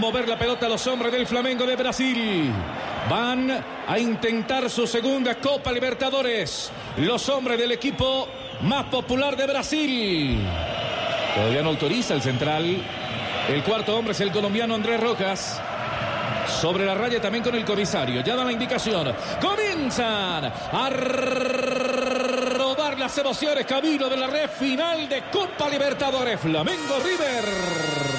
Mover la pelota a los hombres del Flamengo de Brasil. Van a intentar su segunda Copa Libertadores. Los hombres del equipo más popular de Brasil. Todavía no autoriza el central. El cuarto hombre es el colombiano Andrés Rojas. Sobre la raya también con el comisario. Ya dan la indicación. Comienzan a rodar las emociones. Camino de la red final de Copa Libertadores. Flamengo River.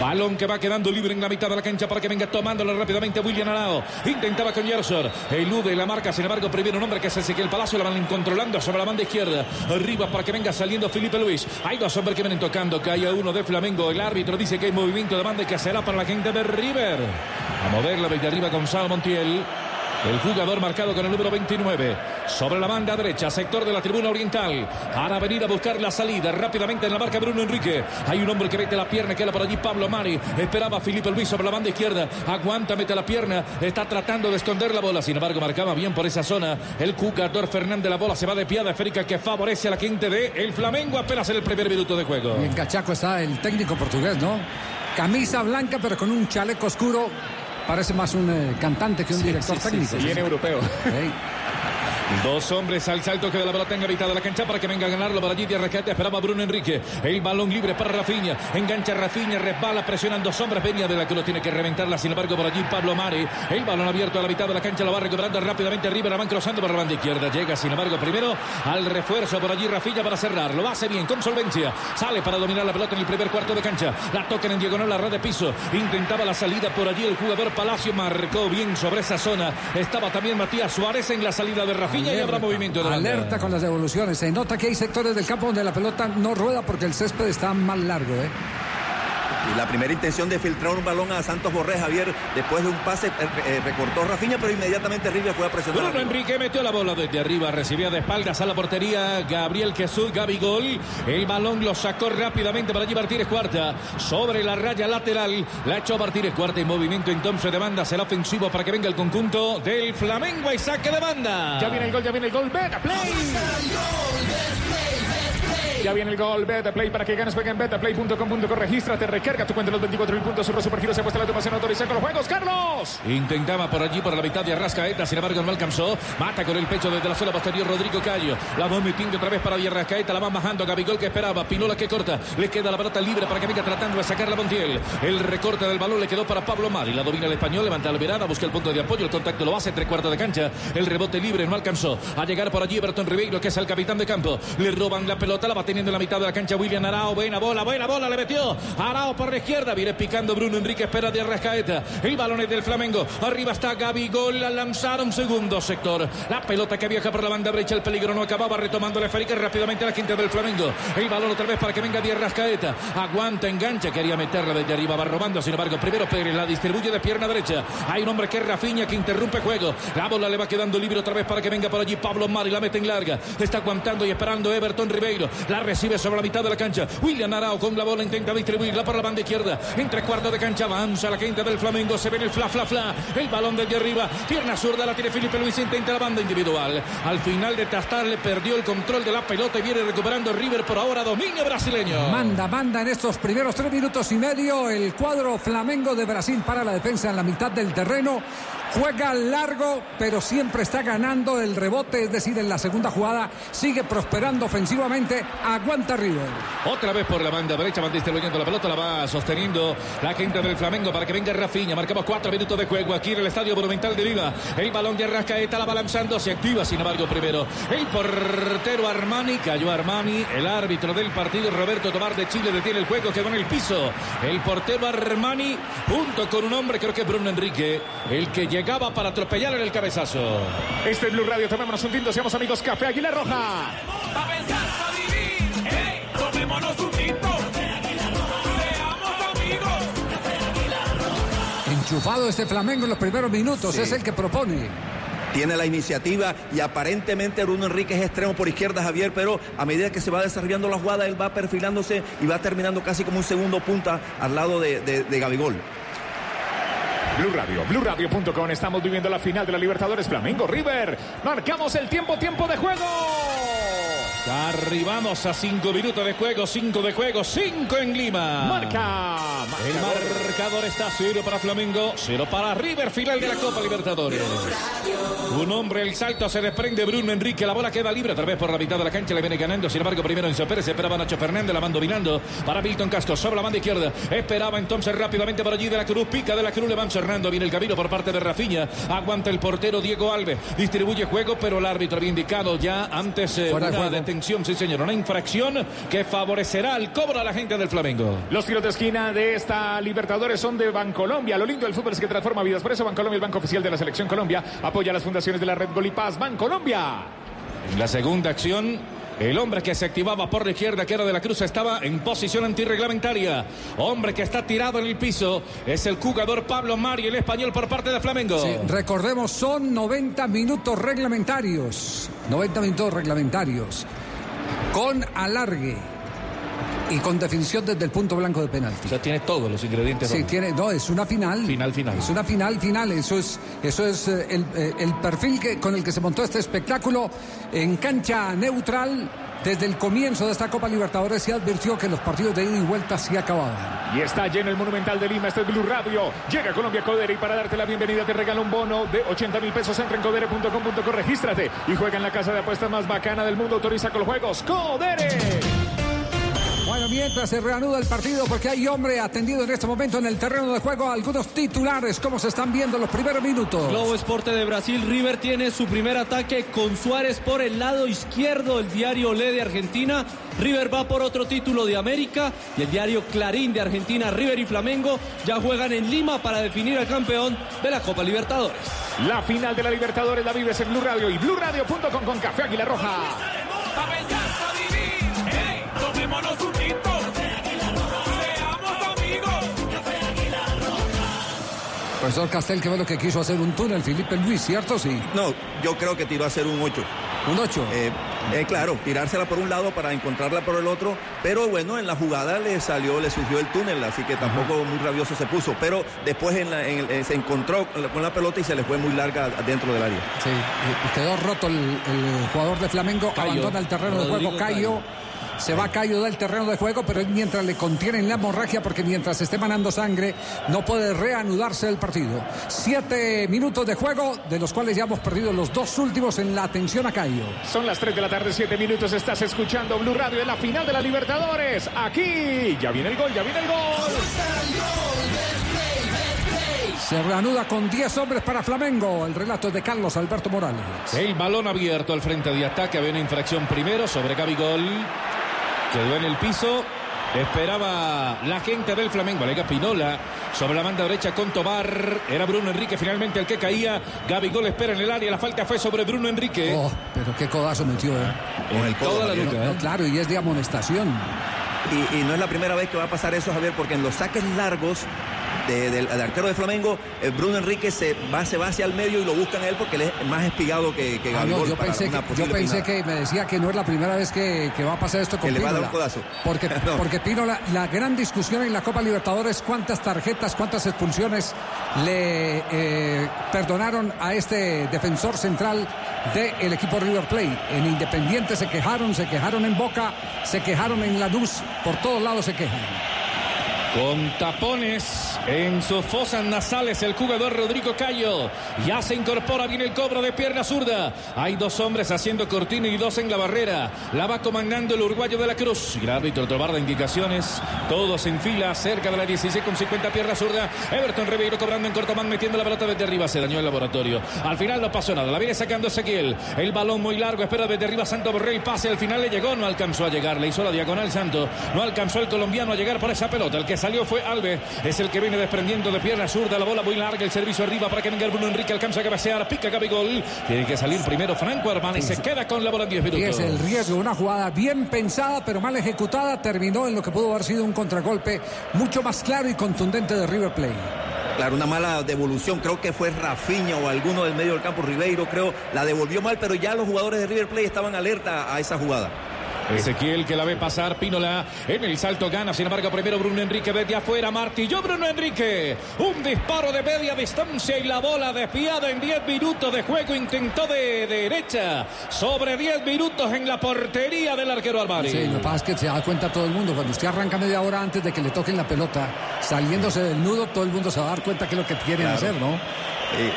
Balón que va quedando libre en la mitad de la cancha para que venga tomándolo rápidamente William Arao. Intentaba con Gerson. Elude la marca, sin embargo, primero un hombre que es Ezequiel Palacio. La van controlando sobre la banda izquierda. Arriba para que venga saliendo Felipe Luis. Hay dos hombres que vienen tocando. Cae uno de Flamengo. El árbitro dice que hay movimiento de banda y que será para la gente de River. A moverla desde arriba Gonzalo Montiel. El jugador marcado con el número 29. Sobre la banda derecha, sector de la tribuna oriental. Para venir a buscar la salida rápidamente en la marca Bruno Enrique. Hay un hombre que mete la pierna, queda por allí Pablo Mari. Esperaba a Felipe Luis sobre la banda izquierda. Aguanta, mete la pierna. Está tratando de esconder la bola. Sin embargo, marcaba bien por esa zona. El jugador Fernández. La bola se va de piada esférica que favorece a la quinta de El Flamengo apenas en el primer minuto de juego. En Cachaco está el técnico portugués, ¿no? Camisa blanca, pero con un chaleco oscuro. Parece más un eh, cantante que un Sí, director sí, técnico. sí, bien europeo. Dos hombres al salto que de la pelota en mitad de la cancha para que venga a ganarlo por allí de Arrascaeta. Esperaba Bruno Enrique. El balón libre para Rafinha. Engancha Rafinha, resbala, presionan dos hombres. Venía de la que lo tiene que reventarla. Sin embargo, por allí Pablo Mari. El balón abierto a la mitad de la cancha. Lo va recuperando rápidamente. River la van cruzando por la banda izquierda. Llega, sin embargo, primero al refuerzo por allí Rafinha para cerrar. Lo hace bien, con solvencia. Sale para dominar la pelota en el primer cuarto de cancha. La tocan en diagonal la red de piso. Intentaba la salida por allí el jugador Palacio. Marcó bien sobre esa zona. Estaba también Matías Suárez en la salida de Rafinha y habrá movimiento de. Alerta con las devoluciones. Se nota que hay sectores del campo donde la pelota no rueda porque el césped está más largo. ¿eh? Y la primera intención de filtrar un balón a Santos Borré, Javier, después de un pase, eh, eh, recortó Rafinha, pero inmediatamente River fue a presionar. Bruno Enrique metió la bola desde arriba, recibía de espaldas a la portería Gabriel Jesús, Gaby Gol. El balón lo sacó rápidamente para allí Martínez Cuarta. Sobre la raya lateral, la echó Martínez Cuarta en movimiento entonces de banda. Será ofensivo para que venga el conjunto del Flamengo y saque de banda. Ya viene el gol, ya viene el gol. Beta Play. Ya viene el gol, Beta Play para que ganes, juega en betaplay.com.co, regístrate, recarga tu cuenta los 24 mil puntos, Super Supergiro se ha puesto la automación autorizada con los juegos, Carlos. Intentaba por allí, por la mitad de Arrascaeta, sin embargo no alcanzó. Mata con el pecho desde la zona posterior Rodrigo Cayo. La va metiendo otra vez para Arrascaeta, la va bajando Gabigol que esperaba. Pinola que corta, le queda la pelota libre para que venga tratando de sacar la Montiel. El recorte del balón le quedó para Pablo Mari. La domina el español, levanta la verada, busca el punto de apoyo. El contacto lo hace entre cuartos de cancha. El rebote libre no alcanzó. A llegar por allí Everton Ribeiro, que es el capitán de campo. Le roban la pelota, la teniendo en la mitad de la cancha William Arao. Buena bola, buena bola, le metió. Arao por la izquierda, viene picando Bruno Enrique, espera de Arrascaeta. El balón es del Flamengo. Arriba está Gabigol, la lanzaron segundo sector. La pelota que viaja por la banda derecha, el peligro no acababa, retomando la esférica rápidamente a la quinta del Flamengo. El balón otra vez para que venga Díaz Rascaeta. Aguanta, engancha, quería meterla desde arriba, va robando. Sin embargo, primero Pérez la distribuye de pierna derecha. Hay un hombre que es Rafinha que interrumpe juego. La bola le va quedando libre otra vez para que venga por allí Pablo Mari, la mete en larga. Está aguantando y esperando Everton Ribeiro. La recibe sobre la mitad de la cancha. William Arao con la bola intenta distribuirla por la banda izquierda. Entre cuartos de cancha avanza la quinta del Flamengo. Se ve el fla, fla, fla. El balón desde arriba. Pierna zurda la tiene Felipe Luis. Intenta la banda individual. Al final de Tastar le perdió el control de la pelota y viene recuperando River por ahora. Dominio brasileño. Manda, manda en estos primeros tres minutos y medio el cuadro Flamengo de Brasil para la defensa en la mitad del terreno. Juega largo, pero siempre está ganando el rebote, es decir, en la segunda jugada sigue prosperando ofensivamente. Aguanta River. Otra vez por la banda derecha, van distribuyendo la pelota, la va sosteniendo la quinta del Flamengo para que venga Rafinha. Marcamos cuatro minutos de juego aquí en el Estadio Monumental de Viva. El balón de Arrascaeta la va lanzando, se activa sin embargo primero. El portero Armani, cayó Armani, el árbitro del partido Roberto Tomar de Chile detiene el juego, quedó en el piso. El portero Armani, junto con un hombre, creo que Bruno Enrique, el que llegaba para atropellar en el cabezazo. Este es Blue Radio, tomémonos un tinto, seamos amigos, Café Aguilar Roja. Pa' pensar, pa' vivir, hey, tomémonos un tinto. Seamos amigos. enchufado este Flamengo en los primeros minutos, Sí. es el que propone. tiene la iniciativa y aparentemente Bruno Enrique es extremo por izquierda, Javier, pero a medida que se va desarrollando la jugada, él va perfilándose y va terminando casi como un segundo punta al lado de, de, de Gabigol. Blue Radio, BlueRadio.com. Estamos viviendo la final de la Libertadores Flamengo River. Marcamos el tiempo, tiempo de juego. Arribamos a cinco minutos de juego, cinco de juego, cinco en Lima. Marca. El marcador está cero para Flamengo, cero para River, final de la Copa Libertadores. Un hombre, el salto se desprende Bruno Enrique, la bola queda libre otra vez por la mitad de la cancha, le viene ganando, sin embargo primero Enzo Pérez, esperaba Nacho Fernández, la van dominando para Milton Casco, sobre la banda izquierda, esperaba entonces rápidamente por allí de la Cruz, pica de la Cruz, le van cerrando, viene el camino por parte de Rafiña, aguanta el portero Diego Alves, distribuye juego, pero el árbitro había indicado ya antes eh, una sí señor, una infracción que favorecerá al cobro a la gente del Flamengo. Los tiros de esquina de esta Libertadores son de Bancolombia. Lo lindo del fútbol es que transforma vidas. Por eso Bancolombia, el banco oficial de la Selección Colombia, apoya las fundaciones de la Red Gol y Paz. Bancolombia. En la segunda acción, el hombre que se activaba por la izquierda, que era de la Cruz, estaba en posición antirreglamentaria. Hombre que está tirado en el piso es el jugador Pablo Mari, el español por parte de Flamengo. Sí, recordemos, son 90 minutos reglamentarios. 90 minutos reglamentarios. Con alargue y con definición desde el punto blanco de penalti. O sea, tiene todos los ingredientes. Sí, tiene, no, es una final. Final, final. Es una final, final. Eso es, eso es eh, el, eh, el perfil que, con el que se montó este espectáculo en cancha neutral. Desde el comienzo de esta Copa Libertadores se advirtió que los partidos de ida y vuelta se acababan. Y está lleno el Monumental de Lima. Este es Blue Radio. Llega Colombia Codere y para darte la bienvenida te regala un bono de 80 mil pesos. Entra en codere.com.co, regístrate y juega en la casa de apuestas más bacana del mundo. Autoriza con los juegos. Codere. Bueno, mientras se reanuda el partido, porque hay hombre atendido en este momento en el terreno de juego, algunos titulares, cómo se están viendo los primeros minutos. Globo Esporte de Brasil, River tiene su primer ataque con Suárez por el lado izquierdo, el diario Le de Argentina. River va por otro título de América y el diario Clarín de Argentina, River y Flamengo ya juegan en Lima para definir al campeón de la Copa Libertadores. La final de la Libertadores la vives en Blue Radio y BlueRadio.com con Café Águila Roja. Profesor Castel, que ve lo que quiso hacer un túnel, Felipe Luis, ¿cierto? Sí. No, yo creo que tiró a hacer un 8. Un 8. Eh, eh, claro, tirársela por un lado para encontrarla por el otro, pero bueno, en la jugada le salió, le surgió el túnel, así que tampoco muy rabioso se puso, pero después en la- en el- eh, se encontró con la pelota y se le fue muy larga dentro del área. Sí, eh, quedó roto el, el jugador de Flamengo, Cayo. abandona el terreno de juego, Cayo. Se va Cayo del terreno de juego, pero es mientras le contienen la hemorragia, porque mientras esté manando sangre, no puede reanudarse el partido. Siete minutos de juego, de los cuales ya hemos perdido los dos últimos en la atención a Cayo. Son las 3 de la tarde, 7 minutos. Estás escuchando Blue Radio en la final de la Libertadores. Aquí ya viene el gol, ya viene el gol. Se reanuda con 10 hombres para Flamengo. El relato es de Carlos Alberto Morales. El balón abierto al frente de ataque. Había una infracción primero sobre Gabigol. Quedó en el piso. Esperaba la gente del Flamengo. Alega Pinola sobre la banda derecha con Tobar. Era Bruno Enrique finalmente el que caía. Gabigol espera en el área. La falta fue sobre Bruno Enrique. Oh, pero qué codazo metió, ¿eh? Con el codo, toda la Javier. nuca, No, ¿eh? claro, y es de amonestación. Y, y no es la primera vez que va a pasar eso, Javier, porque en los saques largos de- del, del arquero de Flamengo, eh, Bruno Enrique se va, se va hacia el medio y lo buscan a él porque él es más espigado que, que Ah, no, yo para pensé, que, yo posible pensé pinada. que me decía que no es la primera vez que, que va a pasar esto con Que le va a dar Pino, un la- codazo. Porque, No. porque Pino, la, la gran discusión en la Copa Libertadores, cuántas tarjetas, cuántas expulsiones le eh, perdonaron a este defensor central del equipo River Plate. En Independiente se quejaron, se quejaron en Boca, se quejaron en Lanús, por todos lados se quejan. Con tapones en sus fosas nasales el jugador Rodrigo Cayo. Ya se incorpora bien el cobro de pierna zurda. Hay dos hombres haciendo cortina y dos en la barrera. La va comandando el uruguayo de la Cruz. Y el árbitro de indicaciones. Todos en fila cerca de la 16 con 50 pierna zurda. Everton Ribeiro cobrando en cortomán metiendo la pelota desde arriba. Se dañó el laboratorio. Al final no pasó nada. La viene sacando Ezequiel. El balón muy largo. Espera desde arriba Santo Borrell. Pase al final le llegó. No alcanzó a llegar. Le hizo la diagonal Santo. No alcanzó el colombiano a llegar por esa pelota. El que salió fue Alves. Es el que viene desprendiendo de pierna zurda. La bola muy larga. El servicio arriba para que venga Bruno Enrique. Alcanza a cabecear. Pica Gabigol. Tiene que salir primero Franco Armani. Se queda con la bola en 10 Y minutos. es el riesgo, una jugada bien pensada, pero mal ejecutada, terminó en lo que pudo haber sido un contragolpe mucho más claro y contundente de River Plate. Claro, una mala devolución, creo que fue Rafiña o alguno del medio del campo, Ribeiro creo, la devolvió mal, pero ya los jugadores de River Plate estaban alerta a esa jugada. Ezequiel que la ve pasar, Pínola en el salto gana, sin embargo primero Bruno Enrique desde afuera, martilló Bruno Enrique, un disparo de media distancia y la bola desviada en 10 minutos de juego, intentó de derecha, sobre 10 minutos en la portería del arquero Alvari. Sí, lo que pasa es que se da cuenta todo el mundo, cuando usted arranca media hora antes de que le toquen la pelota, saliéndose del nudo, todo el mundo se va a dar cuenta que es lo que quieren Claro. hacer, ¿no?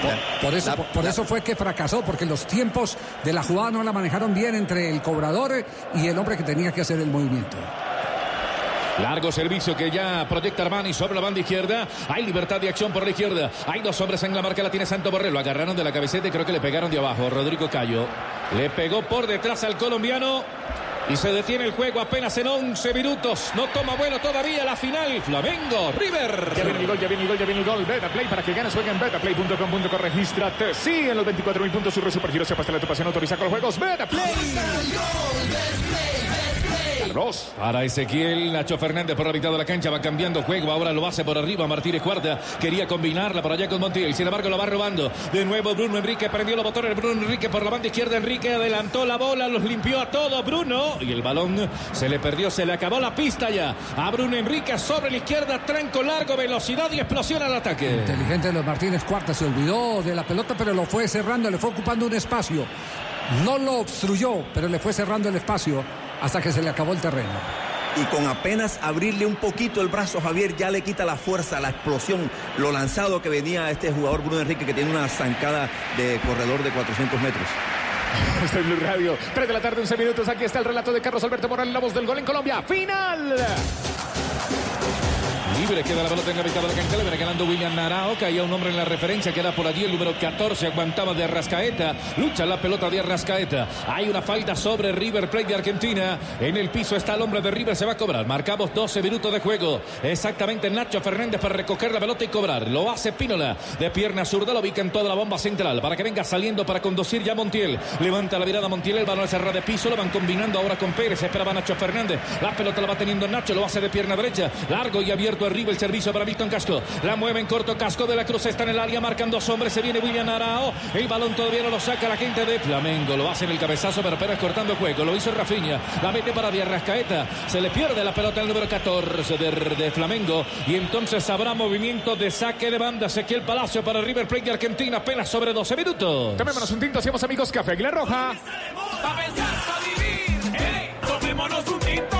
Por, por eso, la- por, por la- eso fue que fracasó, porque los tiempos de la jugada no la manejaron bien entre el cobrador y el hombre que tenía que hacer el movimiento. Largo servicio que ya proyecta Armani sobre la banda izquierda. Hay libertad de acción por la izquierda. Hay dos hombres en la marca, la tiene Santo Borrell. Lo agarraron de la cabeceta y creo que le pegaron de abajo. Rodrigo Cayo le pegó por detrás al colombiano. Y se detiene el juego apenas en 11 minutos. No toma vuelo todavía la final. Flamengo, River. Ya viene el gol, ya viene el gol, ya viene el gol. Betaplay para que ganes, juega en betaplay.com.co. Regístrate. Sí, en los 24 mil puntos. Surre Supergiro se pasa la tu pasión. Autoriza con los juegos. Betaplay. Carlos. Para Ezequiel, Nacho Fernández por la mitad de la cancha va cambiando juego. Ahora lo hace por arriba. Martínez Cuarta quería combinarla por allá con Montiel. Sin embargo, lo va robando. De nuevo, Bruno Enrique prendió los botones. Bruno Enrique por la banda izquierda. Enrique adelantó la bola, los limpió a todo. Bruno y el balón se le perdió, se le acabó la pista ya. A Bruno Enrique sobre la izquierda, tranco largo, velocidad y explosión al ataque. Inteligente de los Martínez Cuarta, se olvidó de la pelota, pero lo fue cerrando, le fue ocupando un espacio. No lo obstruyó, pero le fue cerrando el espacio hasta que se le acabó el terreno. Y con apenas abrirle un poquito el brazo a Javier, ya le quita la fuerza, la explosión, lo lanzado que venía este jugador Bruno Enrique, que tiene una zancada de corredor de 400 metros. Este es Blue Radio. 3 de la tarde, 11 minutos. Aquí está el relato de Carlos Alberto Morales, la voz del gol en Colombia. ¡Final! Libre queda la pelota en la mitad de la cancha. Le viene ganando William Narao. Caía un hombre en la referencia. Queda por allí el número 14. Aguantaba de Arrascaeta. Lucha la pelota de Arrascaeta. Hay una falta sobre River Plate de Argentina. En el piso está el hombre de River. Se va a cobrar. Marcamos 12 minutos de juego. Exactamente Nacho Fernández para recoger la pelota y cobrar. Lo hace Pínola. De pierna zurda lo ubica en toda la bomba central. Para que venga saliendo para conducir ya Montiel. Levanta la mirada Montiel. El balón cerrado de piso. Lo van combinando ahora con Pérez. Esperaba Nacho Fernández. La pelota la va teniendo Nacho. Lo hace de pierna derecha. Largo y abierto arriba el servicio para Milton Casco. La mueve en corto Casco de la Cruz. Está en el área. Marcan dos hombres. Se viene William Arao. El balón todavía no lo saca la gente de Flamengo. Lo hace en el cabezazo, pero Pérez cortando el juego. Lo hizo Rafinha. La mete para Diarrascaeta. Se le pierde la pelota al número 14 de, de Flamengo. Y entonces habrá movimiento de saque de banda. Ezequiel Palacio para River Plate de Argentina. Apenas sobre 12 minutos. Tomémonos un tinto, hacemos amigos Café Aguilar Roja. Pensar, vivir. Tomémonos un tinto.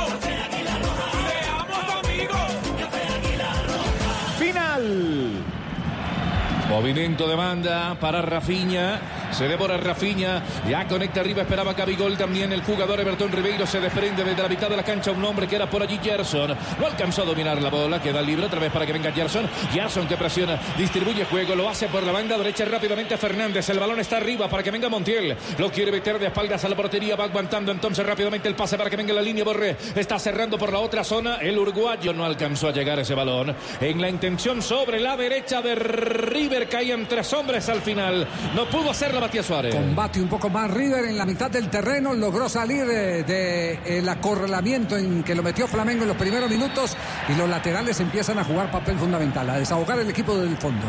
Movimiento de banda para Rafiña. Se devora Rafiña. Ya conecta arriba. Esperaba Gabigol también. El jugador Everton Ribeiro se desprende desde la mitad de la cancha. Un hombre que era por allí Gerson. No alcanzó a dominar la bola. Queda libre otra vez para que venga Gerson. Gerson que presiona. Distribuye juego. Lo hace por la banda derecha rápidamente Fernández. El balón está arriba para que venga Montiel. Lo quiere meter de espaldas a la portería. Va aguantando entonces rápidamente el pase para que venga la línea Borré. Está cerrando por la otra zona. El uruguayo no alcanzó a llegar ese balón. En la intención sobre la derecha de River caían tres hombres al final. No pudo hacer Matías Suárez. Combate un poco más River en la mitad del terreno, logró salir del de, el acorralamiento en que lo metió Flamengo en los primeros minutos y los laterales empiezan a jugar papel fundamental, a desahogar el equipo del fondo.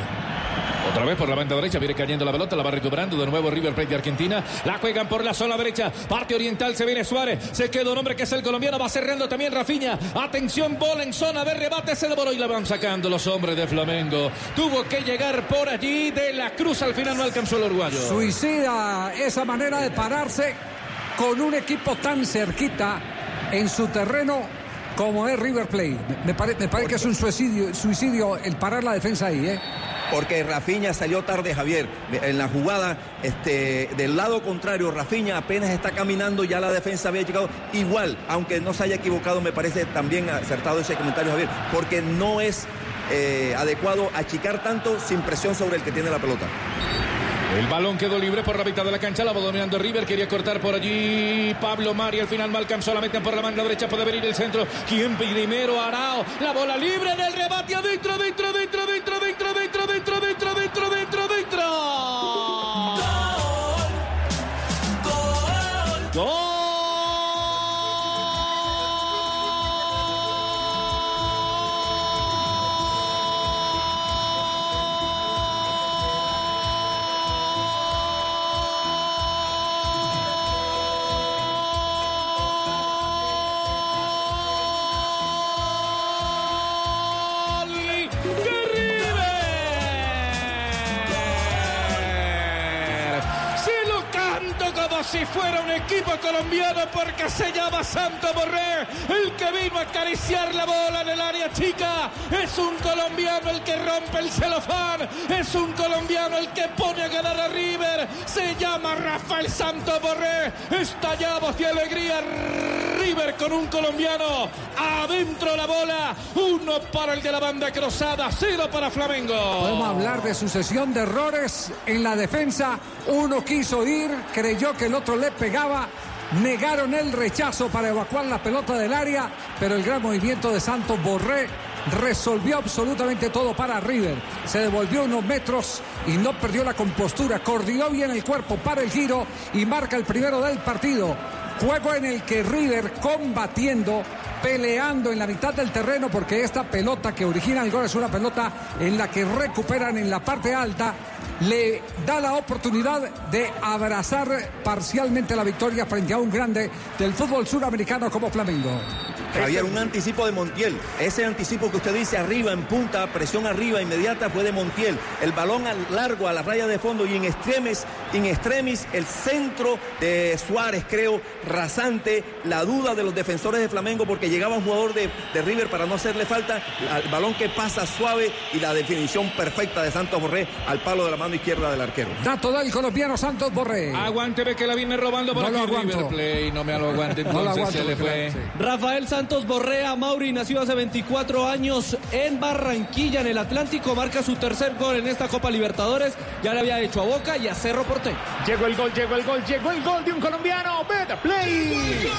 Otra vez por la banda derecha, viene cayendo la pelota, la va recuperando de nuevo River Plate de Argentina. La juegan por la zona derecha, parte oriental, se viene Suárez, se queda un hombre que es el colombiano, va cerrando también Rafiña. Atención, bola en zona de rebate, se devoró y la van sacando los hombres de Flamengo. Tuvo que llegar por allí de la cruz, al final no alcanzó el uruguayo. Suicida esa manera de pararse con un equipo tan cerquita en su terreno como es River Plate. Me, pare- me parece que es un suicidio, suicidio el parar la defensa ahí, ¿eh? Porque Rafiña salió tarde, Javier. En la jugada este, del lado contrario, Rafiña apenas está caminando, ya la defensa había llegado igual, aunque no se haya equivocado, me parece también acertado ese comentario, Javier, porque no es eh, adecuado achicar tanto sin presión sobre el que tiene la pelota. El balón quedó libre por la mitad de la cancha, la va dominando River, quería cortar por allí Pablo Mari, al final no alcanzó, la meten por la banda derecha, puede venir el centro, ¿quién primero? Arao, la bola libre del rebate, adentro, dentro, dentro, dentro, dentro, dentro, dentro, dentro, dentro, dentro, dentro. Gol. como si fuera un equipo colombiano porque se llama Santo Borré, el que vino a acariciar la bola en el área chica. Es un colombiano el que rompe el celofán, es un colombiano el que pone a ganar a River. Se llama Rafael Santo Borré. Estallamos de alegría. River con un colombiano adentro la bola. Uno para el de la banda cruzada, cero para Flamengo. Podemos hablar de sucesión de errores en la defensa. Uno quiso ir, creyó que el otro le pegaba. Negaron el rechazo para evacuar la pelota del área, pero el gran movimiento de Santos Borré resolvió absolutamente todo para River. Se devolvió unos metros y no perdió la compostura. Coordinó bien el cuerpo para el giro y marca el primero del partido. Juego en el que River combatiendo, peleando en la mitad del terreno porque esta pelota que origina el gol es una pelota en la que recuperan en la parte alta le da la oportunidad de abrazar parcialmente la victoria frente a un grande del fútbol suramericano como Flamengo. Javier, un anticipo de Montiel. Ese anticipo que usted dice arriba, en punta, presión arriba, inmediata, fue de Montiel. El balón al largo, a la raya de fondo y en extremis, en extremis, el centro de Suárez, creo, rasante. La duda de los defensores de Flamengo porque llegaba un jugador de, de River para no hacerle falta. El balón que pasa suave y la definición perfecta de Santos Borré al palo de la mano izquierda del arquero. Dato del colombiano Santos Borré. Aguánteme que la viene robando por No lo aquí aguanto. River Play. No me lo aguante, No lo entonces aguanto, se le fue. sí. Rafael Santos Borrea Mauri nació hace 24 años en Barranquilla, en el Atlántico. Marca su tercer gol en esta Copa Libertadores. Ya le había hecho a Boca y a Cerro Porteño. Llegó el gol, llegó el gol, llegó el gol de un colombiano. Better play.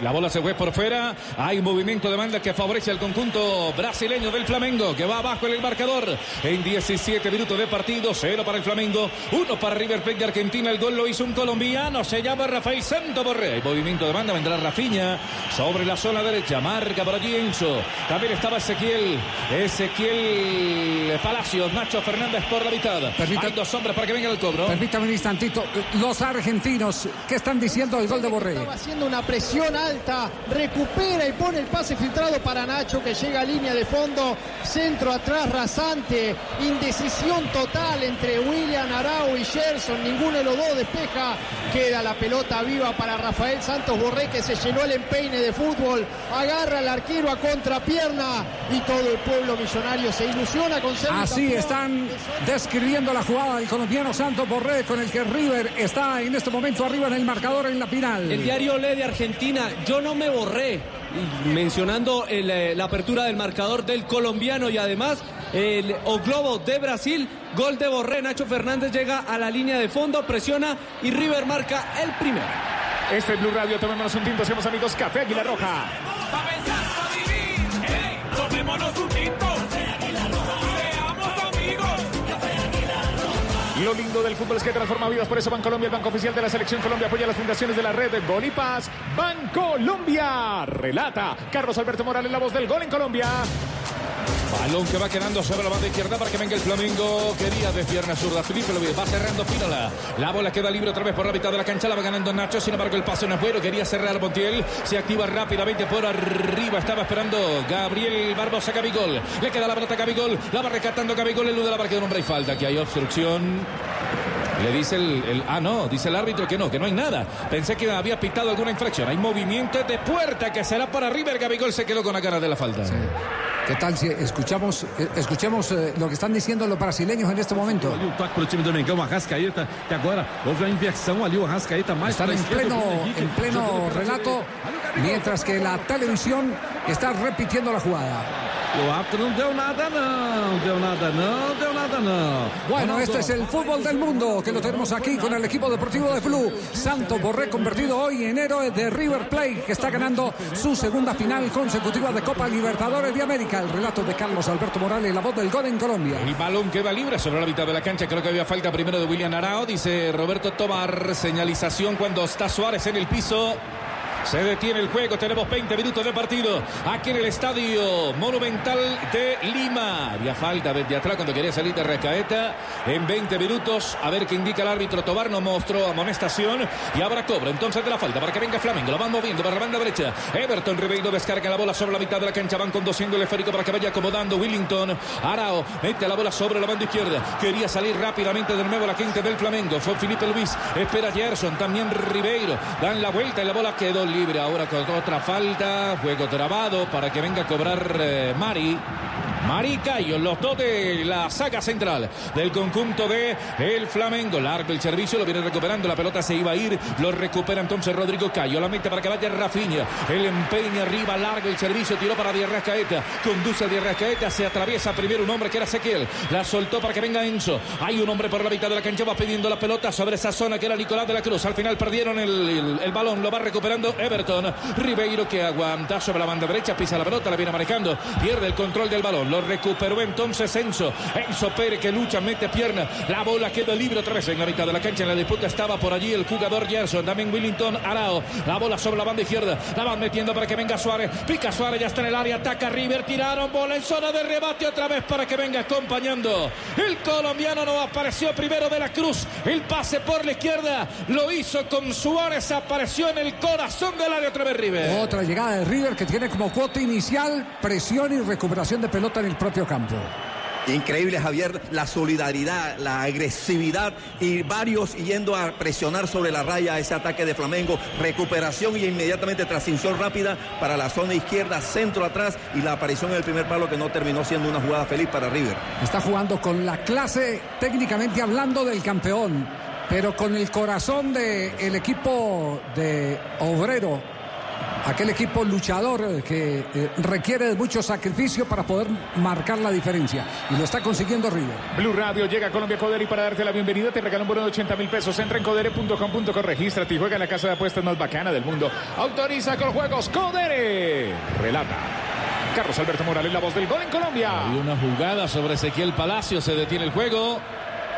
La bola se fue por fuera. Hay movimiento de banda que favorece al conjunto brasileño del Flamengo, que va abajo en el marcador. En 17 minutos de partido, cero para el Flamengo, uno para River Plate de Argentina. El gol lo hizo un colombiano, se llama Rafael Santo Borré. Hay movimiento de banda, vendrá Rafiña sobre la zona derecha. Marca por allí Enzo. También estaba Ezequiel. Ezequiel Palacios, Nacho Fernández por la mitad. Hay dos hombres para que venga el cobro. Permítame un instantito. Los argentinos, ¿qué están diciendo del gol de Borré? Estaba haciendo una presión alta, recupera y pone el pase filtrado para Nacho que llega a línea de fondo, centro atrás rasante, indecisión total entre William Arau y Gerson, ninguno de los dos despeja, queda la pelota viva para Rafael Santos Borré que se llenó el empeine de fútbol, agarra al arquero a contrapierna y todo el pueblo millonario se ilusiona con ser Así campeón. están describiendo la jugada del colombiano Santos Borré con el que River está en este momento arriba en el marcador en la final. El diario Le de Argentina, yo no me borré, mencionando el, eh, la apertura del marcador del colombiano y además el O Globo de Brasil, gol de Borré, Nacho Fernández llega a la línea de fondo, presiona y River marca el primero. Este es Blue Radio, tomémonos un tinto, seamos amigos, Café Águila Roja. Lo lindo del fútbol es que transforma vidas, por eso Bancolombia, el banco oficial de la Selección Colombia, apoya las fundaciones de la red Gol y Paz. Bancolombia, relata Carlos Alberto Morales, la voz del gol en Colombia. Balón que va quedando sobre la banda izquierda para que venga el Flamengo. Quería de pierna zurda. Felipe lo va cerrando Pínola. La bola queda libre otra vez por la mitad de la cancha. La va ganando Nacho. Sin embargo, el pase no es bueno. Quería cerrar Montiel. Se activa rápidamente por arriba. Estaba esperando Gabriel Barbosa Gabigol. Le queda la pelota a Gabigol. La va rescatando Gabigol. Elude la marca de un hombre y falta. Que hay obstrucción. Le dice el, el- Ah, no, dice el árbitro que no, que no hay nada. Pensé que había pitado alguna infracción. Hay movimiento de puerta que será para River. Gabigol se quedó con la cara de la falta. ¿Qué tal si escuchamos, eh, escuchemos eh, lo que están diciendo los brasileños en este momento? Ali o toque para o time do Mengão, Arrascaeta, que agora houve a inversão ali, o Arrascaeta mais Están en pleno, en pleno relato, mientras que la televisión está repitiendo la jugada. O árbitro não deu nada não, deu nada não, deu nada não. Bueno, este es el fútbol del mundo que lo tenemos aquí con el equipo deportivo de Flu. Santo Borré convertido hoy en héroe de River Plate que está ganando su segunda final consecutiva de Copa Libertadores de América. El relato de Carlos Alberto Morales, la voz del gol en Colombia. El balón queda libre sobre la mitad de la cancha. Creo que había falta primero de William Arao. Dice Roberto Tobar. Señalización cuando está Suárez en el piso. Se detiene el juego, tenemos 20 minutos de partido aquí en el estadio Monumental de Lima. Había falta desde atrás cuando quería salir de Recaeta. En 20 minutos, a ver qué indica el árbitro Tobar, no mostró amonestación y ahora cobra entonces de la falta para que venga Flamengo. Lo van moviendo para la banda derecha. Everton Ribeiro descarga la bola sobre la mitad de la cancha, van conduciendo el esférico para que vaya acomodando Willington. Arao mete la bola sobre la banda izquierda. Quería salir rápidamente de nuevo la quinta del Flamengo. Fue Felipe Luis, espera Gerson, también Ribeiro. Dan la vuelta y la bola quedó libre ahora con otra falta. Juego trabado para que venga a cobrar eh, Mari. Mari Cayo, los dos de la saga central del conjunto de el Flamengo. Largo el servicio, lo viene recuperando. La pelota se iba a ir. Lo recupera entonces Rodrigo Cayo. La mete para que vaya Rafinha. El empeña arriba, largo el servicio. Tiró para Díaz Rascaeta. Conduce a Díaz Rascaeta. Se atraviesa primero un hombre que era Ezequiel. La soltó para que venga Enzo. Hay un hombre por la mitad de la cancha. Va pidiendo la pelota sobre esa zona que era Nicolás de la Cruz. Al final perdieron el, el- el balón. Lo va recuperando Everton. Ribeiro que aguanta sobre la banda derecha. Pisa la pelota. La viene manejando. Pierde el control del balón. Recuperó entonces Enzo. Enzo Pérez que lucha, mete pierna. La bola queda libre otra vez en la mitad de la cancha. En la disputa estaba por allí el jugador Gerson. También Willington Arao. La bola sobre la banda izquierda. La van metiendo para que venga Suárez. Pica Suárez, ya está en el área. Ataca River. Tiraron bola en zona de rebate otra vez para que venga acompañando. El colombiano no apareció primero de la Cruz. El pase por la izquierda. Lo hizo con Suárez. Apareció en el corazón del área otra vez River. Otra llegada de River que tiene como cuota inicial presión y recuperación de pelota en el propio campo. Increíble, Javier, la solidaridad, la agresividad y varios yendo a presionar sobre la raya ese ataque de Flamengo. Recuperación y inmediatamente transición rápida para la zona izquierda, centro atrás y la aparición en el primer palo que no terminó siendo una jugada feliz para River. Está jugando con la clase, técnicamente hablando, del campeón, pero con el corazón del equipo de Obrero. Aquel equipo luchador eh, que eh, requiere de mucho sacrificio para poder marcar la diferencia. Y lo está consiguiendo River. Blue Radio llega a Colombia Codere y para darte la bienvenida te regala un bono de 80 mil pesos. Entra en codere.com.co, regístrate y juega en la casa de apuestas más bacana del mundo. Autoriza con juegos Codere. Relata. Carlos Alberto Morales, la voz del gol en Colombia. Hay una jugada sobre Ezequiel Palacio, se detiene el juego.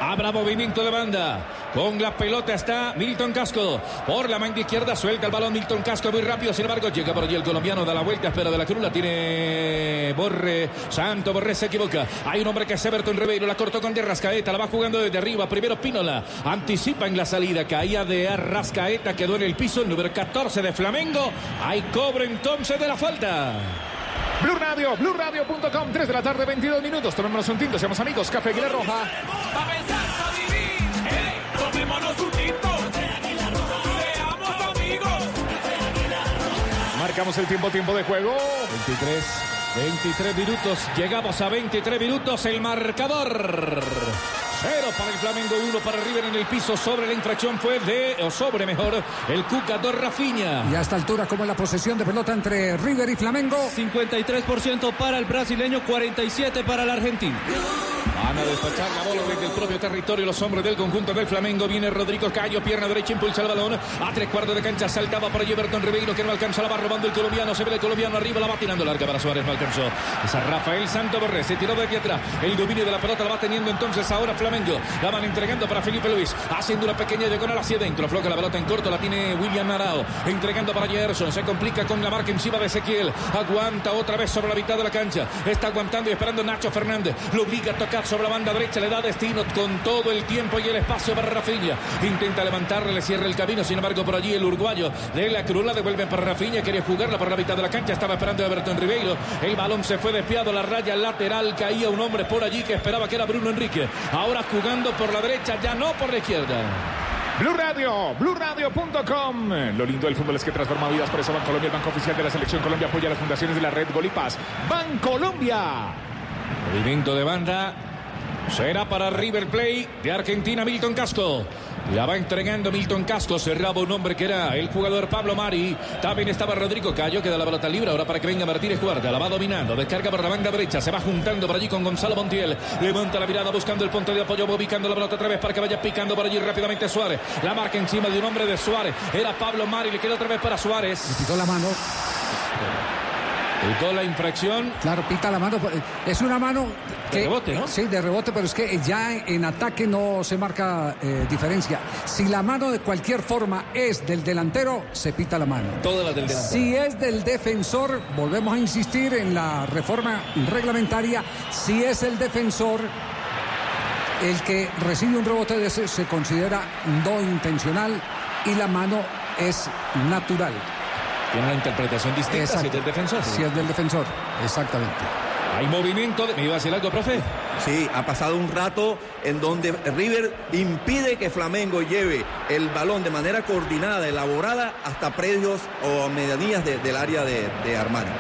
Habrá movimiento de banda. Con la pelota está Milton Casco. Por la manga izquierda suelta el balón Milton Casco muy rápido. Sin embargo, llega por allí el colombiano, da la vuelta, espera de la cruz. La tiene Borre. Santo Borre se equivoca. Hay un hombre que es Everton Ribeiro. La cortó con de Arrascaeta. La va jugando desde arriba. Primero Pínola. Anticipa en la salida. Caía de Arrascaeta. Quedó en el piso. El número 14 de Flamengo. Hay cobro entonces de la falta. Blue Radio, BlueRadio.com, 3 de la tarde, 22 minutos. Tomémonos un tinto, seamos amigos. Café Aguilar Roja. Tomémonos un tinto. Seamos amigos. Marcamos el tiempo, tiempo de juego. 23. 23 minutos, llegamos a 23 minutos, el marcador. Cero para el Flamengo, uno para River en el piso. Sobre la infracción fue de, o sobre mejor, el Cucador Rafinha. Y a esta altura, como es la posesión de pelota entre River y Flamengo. 53% para el brasileño, 47% para el argentino. Van a despachar la bola desde el propio territorio los hombres del conjunto del Flamengo. Viene Rodrigo Cayo, pierna derecha, impulsa el balón. A tres cuartos de cancha saltaba para Everton Ribeiro que no alcanza, la va robando el colombiano. Se ve el colombiano arriba, la va tirando larga para Suárez, no alcanzó. Esa Rafael Santo Borré se tiró de aquí atrás. El dominio de la pelota la va teniendo entonces ahora Flamengo. La van entregando para Felipe Luis, haciendo una pequeña diagonal hacia adentro. Floca la pelota en corto, la tiene William Arao. Entregando para Gerson, se complica con la marca encima de Ezequiel. Aguanta otra vez sobre la mitad de la cancha. Está aguantando y esperando Nacho Fernández. Lo obliga a tocar sobre la banda derecha, le da destino con todo el tiempo y el espacio para Rafinha. Intenta levantarle, le cierra el camino. Sin embargo, por allí el uruguayo de la Cruz la devuelve para Rafinha. Quería jugarla por la mitad de la cancha. Estaba esperando a Everton Ribeiro. El balón se fue desviado. La raya lateral. Caía un hombre por allí que esperaba que era Bruno Enrique. Ahora jugando por la derecha, ya no por la izquierda. Blue Radio, BlueRadio.com. Lo lindo del fútbol es que transforma vidas. Por eso Bancolombia, el banco oficial de la selección Colombia, apoya las fundaciones de la red Golipas. Bancolombia. Movimiento de banda. Será para River Play de Argentina, Milton Casco. La va entregando Milton Casco. Cerraba un hombre que era el jugador Pablo Mari. También estaba Rodrigo Cayo, que da la pelota libre. Ahora para que venga Martínez Cuarta. La va dominando. Descarga por la banda derecha. Se va juntando por allí con Gonzalo Montiel. Levanta la mirada buscando el punto de apoyo. Ubicando la pelota otra vez para que vaya picando por allí rápidamente Suárez. La marca encima de un hombre de Suárez. Era Pablo Mari. Le queda otra vez para Suárez. Le quitó la mano. Evitó la infracción. Claro, pita la mano. Es una mano que. De rebote, ¿no? Sí, de rebote, pero es que ya en ataque no se marca eh, diferencia. Si la mano de cualquier forma es del delantero, se pita la mano. Todas las del delantero. Si es del defensor, volvemos a insistir en la reforma reglamentaria. Si es el defensor. El que recibe un rebote de ese se considera no intencional y la mano es natural. Tiene una interpretación distinta si es del defensor. Si es del defensor, exactamente. Hay movimiento. De... ¿Me iba a decir algo, profe? Sí, ha pasado un rato en donde River impide que Flamengo lleve el balón de manera coordinada, elaborada, hasta predios o medianías de, del área de, de Armani.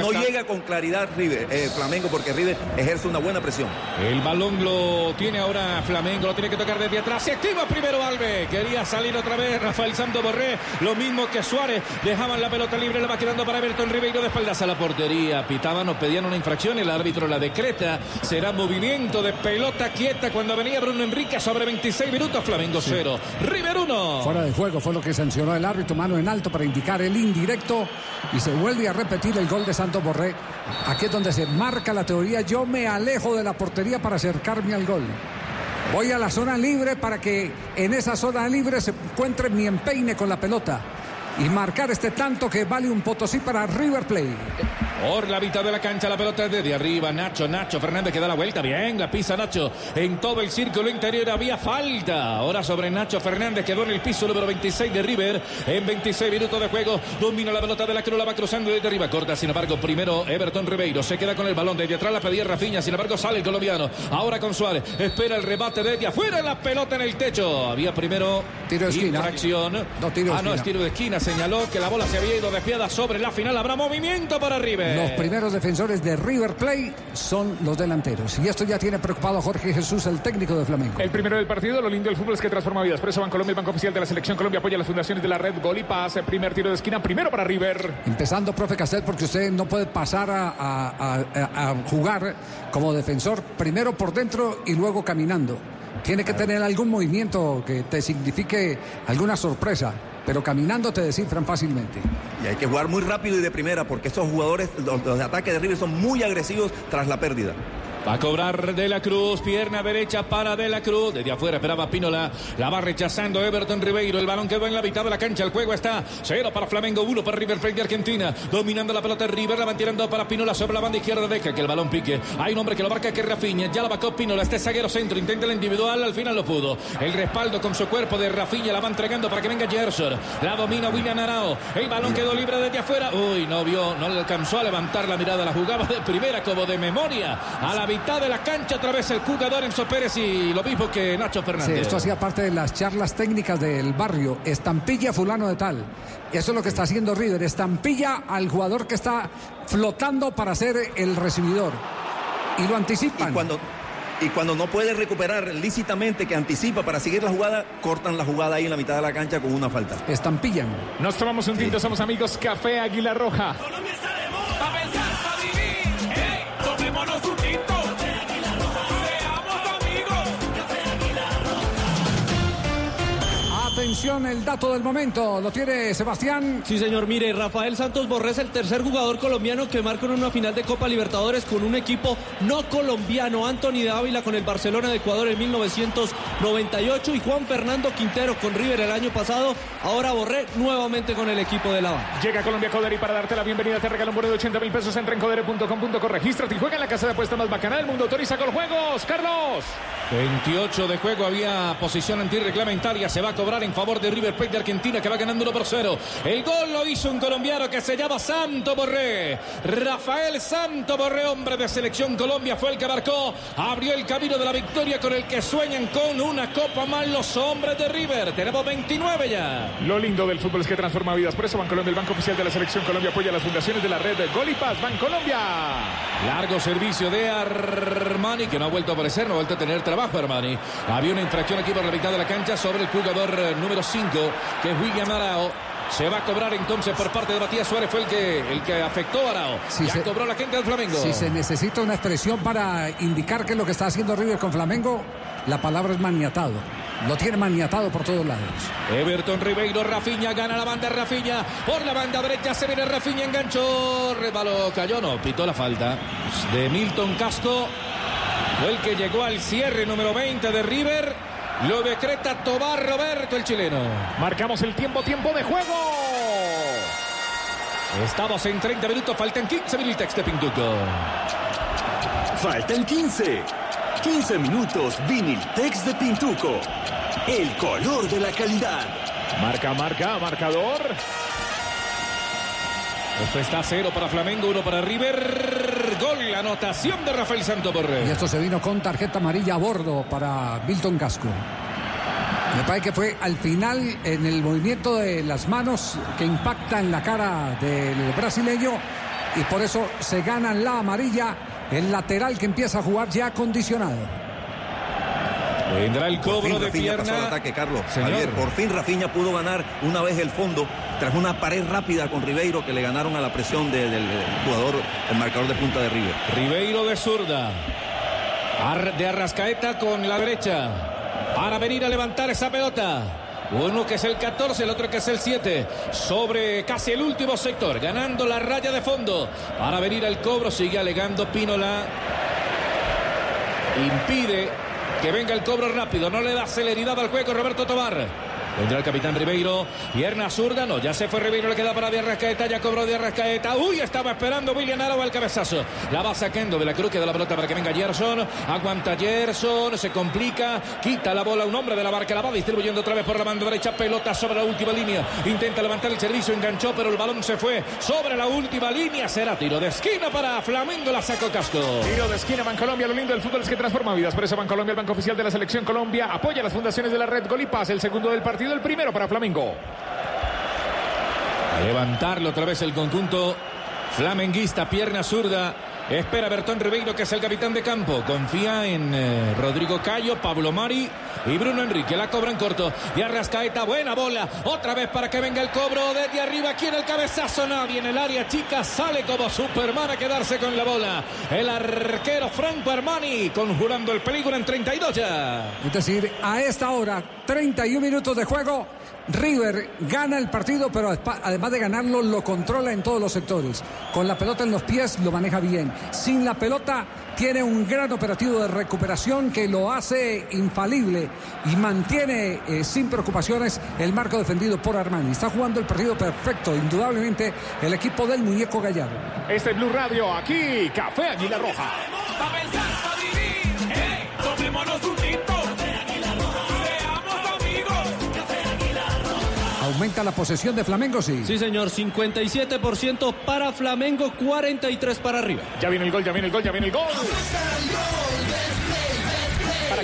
No, llega con claridad River, eh, Flamengo porque River ejerce una buena presión. El balón lo tiene ahora Flamengo, lo tiene que tocar desde atrás. Se activa primero Alves. Quería salir otra vez Rafael Santo Borré. Lo mismo que Suárez. Dejaban la pelota libre, la va quedando para Everton Ribeiro de espaldas a la portería. Pitaban o pedían una infracción. El árbitro la decreta. Será movimiento de pelota quieta cuando venía Bruno Enrique sobre 26 minutos. Flamengo 0. River 1. Fuera de juego fue lo que sancionó el árbitro. Mano en alto para indicar el indirecto. Y se vuelve a repetir el gol de Santos Borré. Aquí es donde se marca la teoría. Yo me alejo de la portería para acercarme al gol. Voy a la zona libre para que en esa zona libre se encuentre mi empeine con la pelota y marcar este tanto que vale un potosí para River Plate. Por la mitad de la cancha la pelota desde arriba. Nacho, Nacho Fernández que da la vuelta. Bien, la pisa Nacho. En todo el círculo interior había falta. Ahora sobre Nacho Fernández quedó en el piso número 26 de River. En 26 minutos de juego domina la pelota de la Cruz. La va cruzando desde arriba. Corta, sin embargo, primero Everton Ribeiro. Se queda con el balón. Desde atrás la pedía Rafiña. Sin embargo, sale el colombiano. Ahora con Suárez. Espera el rebate desde afuera. La pelota en el techo. Había primero tiro de esquina. infracción. No, tiro de ah, no, esquina. es tiro de esquina. Señaló que la bola se había ido desviada sobre la final. Habrá movimiento para River. Los primeros defensores de River Plate son los delanteros. Y esto ya tiene preocupado a Jorge Jesús, el técnico de Flamengo. El primero del partido, lo lindo del fútbol es que transforma vidas. Por eso Bancolombia, el banco oficial de la selección Colombia, apoya las fundaciones de la red Gol y Paz. Primer tiro de esquina, primero para River. Empezando, profe Castel, porque usted no puede pasar a, a- a- a jugar como defensor primero por dentro y luego caminando. Tiene que tener algún movimiento que te signifique alguna sorpresa, pero caminando te descifran fácilmente. Y hay que jugar muy rápido y de primera porque estos jugadores, los, de ataque de River son muy agresivos tras la pérdida. Va a cobrar De la Cruz, pierna derecha para De la Cruz. Desde afuera esperaba Pinola. La va rechazando Everton Ribeiro. El balón quedó en la mitad de la cancha. El juego está cero para Flamengo, uno para River Plate de Argentina. Dominando la pelota River, la van tirando para Pinola sobre la banda izquierda. Deja que el balón pique. Hay un hombre que lo marca que es Rafinha. Ya la vacó Pinola. Este zaguero centro. Intenta el individual. Al final lo pudo. El respaldo con su cuerpo de Rafinha. La va entregando para que venga Gerson. La domina William Arao. El balón quedó libre desde afuera. Uy, no vio, no le alcanzó a levantar la mirada. La jugaba de primera como de memoria. A la mitad de la cancha otra vez el jugador Enzo Pérez y lo mismo que Nacho Sí, Fernández. esto hacía parte de las charlas técnicas del barrio. Estampilla fulano de tal. Eso es lo que está haciendo River. Estampilla al jugador que está flotando para ser el recibidor. Y lo anticipan. Y cuando, y cuando no puede recuperar lícitamente, que anticipa para seguir la jugada, cortan la jugada ahí en la mitad de la cancha con una falta. Estampillan. Nos tomamos un tinto, somos amigos Café Águila Roja. Pa' Atención, el dato del momento. Lo tiene Sebastián. Sí, señor. Mire, Rafael Santos Borré es el tercer jugador colombiano que marca en una final de Copa Libertadores con un equipo no colombiano. Anthony Dávila con el Barcelona de Ecuador en 1998 y Juan Fernando Quintero con River el año pasado. Ahora Borré nuevamente con el equipo de la. Llega Colombia Codere y para darte la bienvenida te regala un bono de 80 mil pesos. Entra en codere.com.co, regístrate y juega en la casa de apuestas más bacana del mundo. Autoriza con juegos, Carlos. 28 de juego, había posición antirreglamentaria, se va a cobrar en favor de River Plate de Argentina que va ganando 1 por 0. El gol lo hizo un colombiano que se llama Santo Borré. Rafael Santo Borré, hombre de selección Colombia, fue el que marcó, abrió el camino de la victoria con el que sueñan con una copa más los hombres de River. Tenemos 29 ya. Lo lindo del fútbol es que transforma vidas. Por eso Bancolombia, el banco oficial de la selección Colombia, apoya las fundaciones de la red Gol y Paz. Bancolombia. Largo servicio de Armani, que no ha vuelto a aparecer, no ha vuelto a tener trabajo Armani. Había una infracción aquí por la mitad de la cancha sobre el jugador eh, número 5, que es William Arao. Se va a cobrar entonces por parte de Matías Suárez, fue el que, el que afectó a Arao. Si ya se- cobró la gente del Flamengo. Si se necesita una expresión para indicar que lo que está haciendo River con Flamengo, la palabra es maniatado. Lo tiene maniatado por todos lados. Everton Ribeiro, Rafinha, gana la banda Rafinha. Por la banda derecha se viene Rafinha, enganchó, rebaló, cayó, no, pitó la falta de Milton Casco. Fue el que llegó al cierre número 20 de River. Lo decreta Tobar Roberto, el chileno. Marcamos el tiempo, tiempo de juego. Estamos en 30 minutos, faltan 15 minutos de Pintuco. Faltan 15. 15 minutos, Viniltex de Pintuco. El color de la calidad. Marca, marca, marcador. Esto está cero para Flamengo, uno para River. Gol, la anotación de Rafael Santo Borré. Y esto se vino con tarjeta amarilla a bordo para Milton Casco. Me parece que fue al final en el movimiento de las manos que impacta en la cara del brasileño y por eso se gana la amarilla el lateral que empieza a jugar ya condicionado. Vendrá el Por fin cobro de Rafinha pasó al pierna. ataque, Carlos. Señor. Javier, por fin Rafinha pudo ganar una vez el fondo tras una pared rápida con Ribeiro que le ganaron a la presión de- del jugador, el marcador de punta de River. Ribeiro de zurda. De Arrascaeta con la derecha. Para venir a levantar esa pelota. Uno que es el 14, el otro que es el 7. Sobre casi el último sector. Ganando la raya de fondo. Para venir al cobro. Sigue alegando Pínola. Impide que venga el cobro rápido. No le da celeridad al juego Roberto Tobar. Vendrá el capitán Ribeiro. Pierna zurda. No, ya se fue Ribeiro. Le queda para Díaz Rascaeta. Ya cobró Díaz Rascaeta. Uy, estaba esperando William Arau al cabezazo. La va sacando de la cruz. Queda la pelota para que venga Gerson. Aguanta Gerson. Se complica. Quita la bola un hombre de la barca. La va distribuyendo otra vez por la mano derecha. Pelota sobre la última línea. Intenta levantar el servicio. Enganchó, pero el balón se fue sobre la última línea. Será tiro de esquina para Flamengo. La sacó Casco. Tiro de esquina, Bancolombia. Lo lindo del fútbol es que transforma vidas. Por eso Bancolombia, el banco oficial de la selección Colombia, apoya las fundaciones de la red Gol y Paz. El segundo del partido, el primero para Flamengo. A levantarlo otra vez el conjunto flamenguista, pierna zurda. Espera Bertón Ribeiro, que es el capitán de campo. Confía en eh, Rodrigo Cayo, Pablo Mari y Bruno Enrique. La cobra en corto. Y Arrascaeta, buena bola. Otra vez para que venga el cobro desde arriba. Aquí en el cabezazo, nadie en el área chica. Sale como Superman a quedarse con la bola. El arquero Franco Armani, conjurando el peligro en 32 ya. Es decir, a esta hora, 31 minutos de juego, River gana el partido, pero además de ganarlo, lo controla en todos los sectores. Con la pelota en los pies lo maneja bien. Sin la pelota tiene un gran operativo de recuperación que lo hace infalible y mantiene eh, sin preocupaciones el marco defendido por Armani. Está jugando el partido perfecto, indudablemente, el equipo del muñeco Gallardo. Este es Blue Radio, aquí, Café Águila Roja. Pa' pensar, pa' vivir, hey, Aumenta la posesión de Flamengo, sí. Sí, señor, 57% para Flamengo, 43 para arriba. Ya viene el gol, ya viene el gol, ya viene el gol.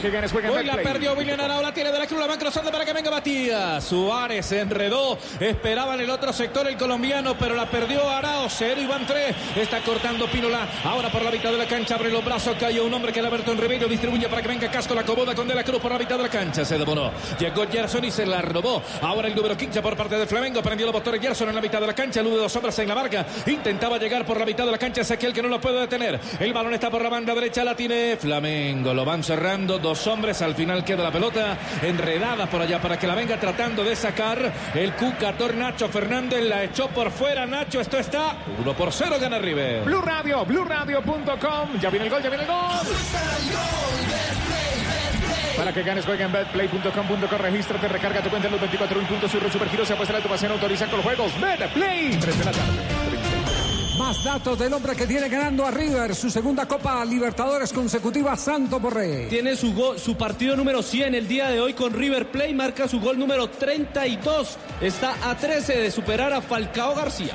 Hoy la perdió William Arau, la tiene de la cruz, la va cruzando para que venga Matías. Suárez se enredó, esperaba en el otro sector el colombiano, pero la perdió Arao. Cero y van tres. Está cortando Pínola. Ahora por la mitad de la cancha, abre los brazos, cayó un hombre que era Bertón Ribeiro, distribuye para que venga Casco, la acomoda con De la Cruz por la mitad de la cancha. Se devoró. Llegó Gerson y se la robó. Ahora el número 15 por parte de Flamengo, prendió los botones Gerson en la mitad de la cancha, lude dos hombres en la marca. Intentaba llegar por la mitad de la cancha, Ezequiel que no lo puede detener. El balón está por la banda derecha, la tiene Flamengo. Lo van cerrando dos hombres, al final queda la pelota enredada por allá para que la venga tratando de sacar el Cucator Nacho Fernández. La echó por fuera Nacho, esto está 1 por 0 gana River. Blue Radio, BlueRadio.com. Ya viene el gol, ya viene el gol. Para que ganes, juega en betplay.com.co. Regístrate, recarga tu cuenta en los 24 mil puntos. Surro Supergiro se apuesta la tu pasión, autoriza con los juegos. Betplay. 3 de la tarde. Más datos del hombre que tiene ganando a River su segunda Copa Libertadores consecutiva, Santo Borré. Tiene su, go- su partido número 100 el día de hoy con River Play, marca su gol número 32. Está a 13 de superar a Falcao García.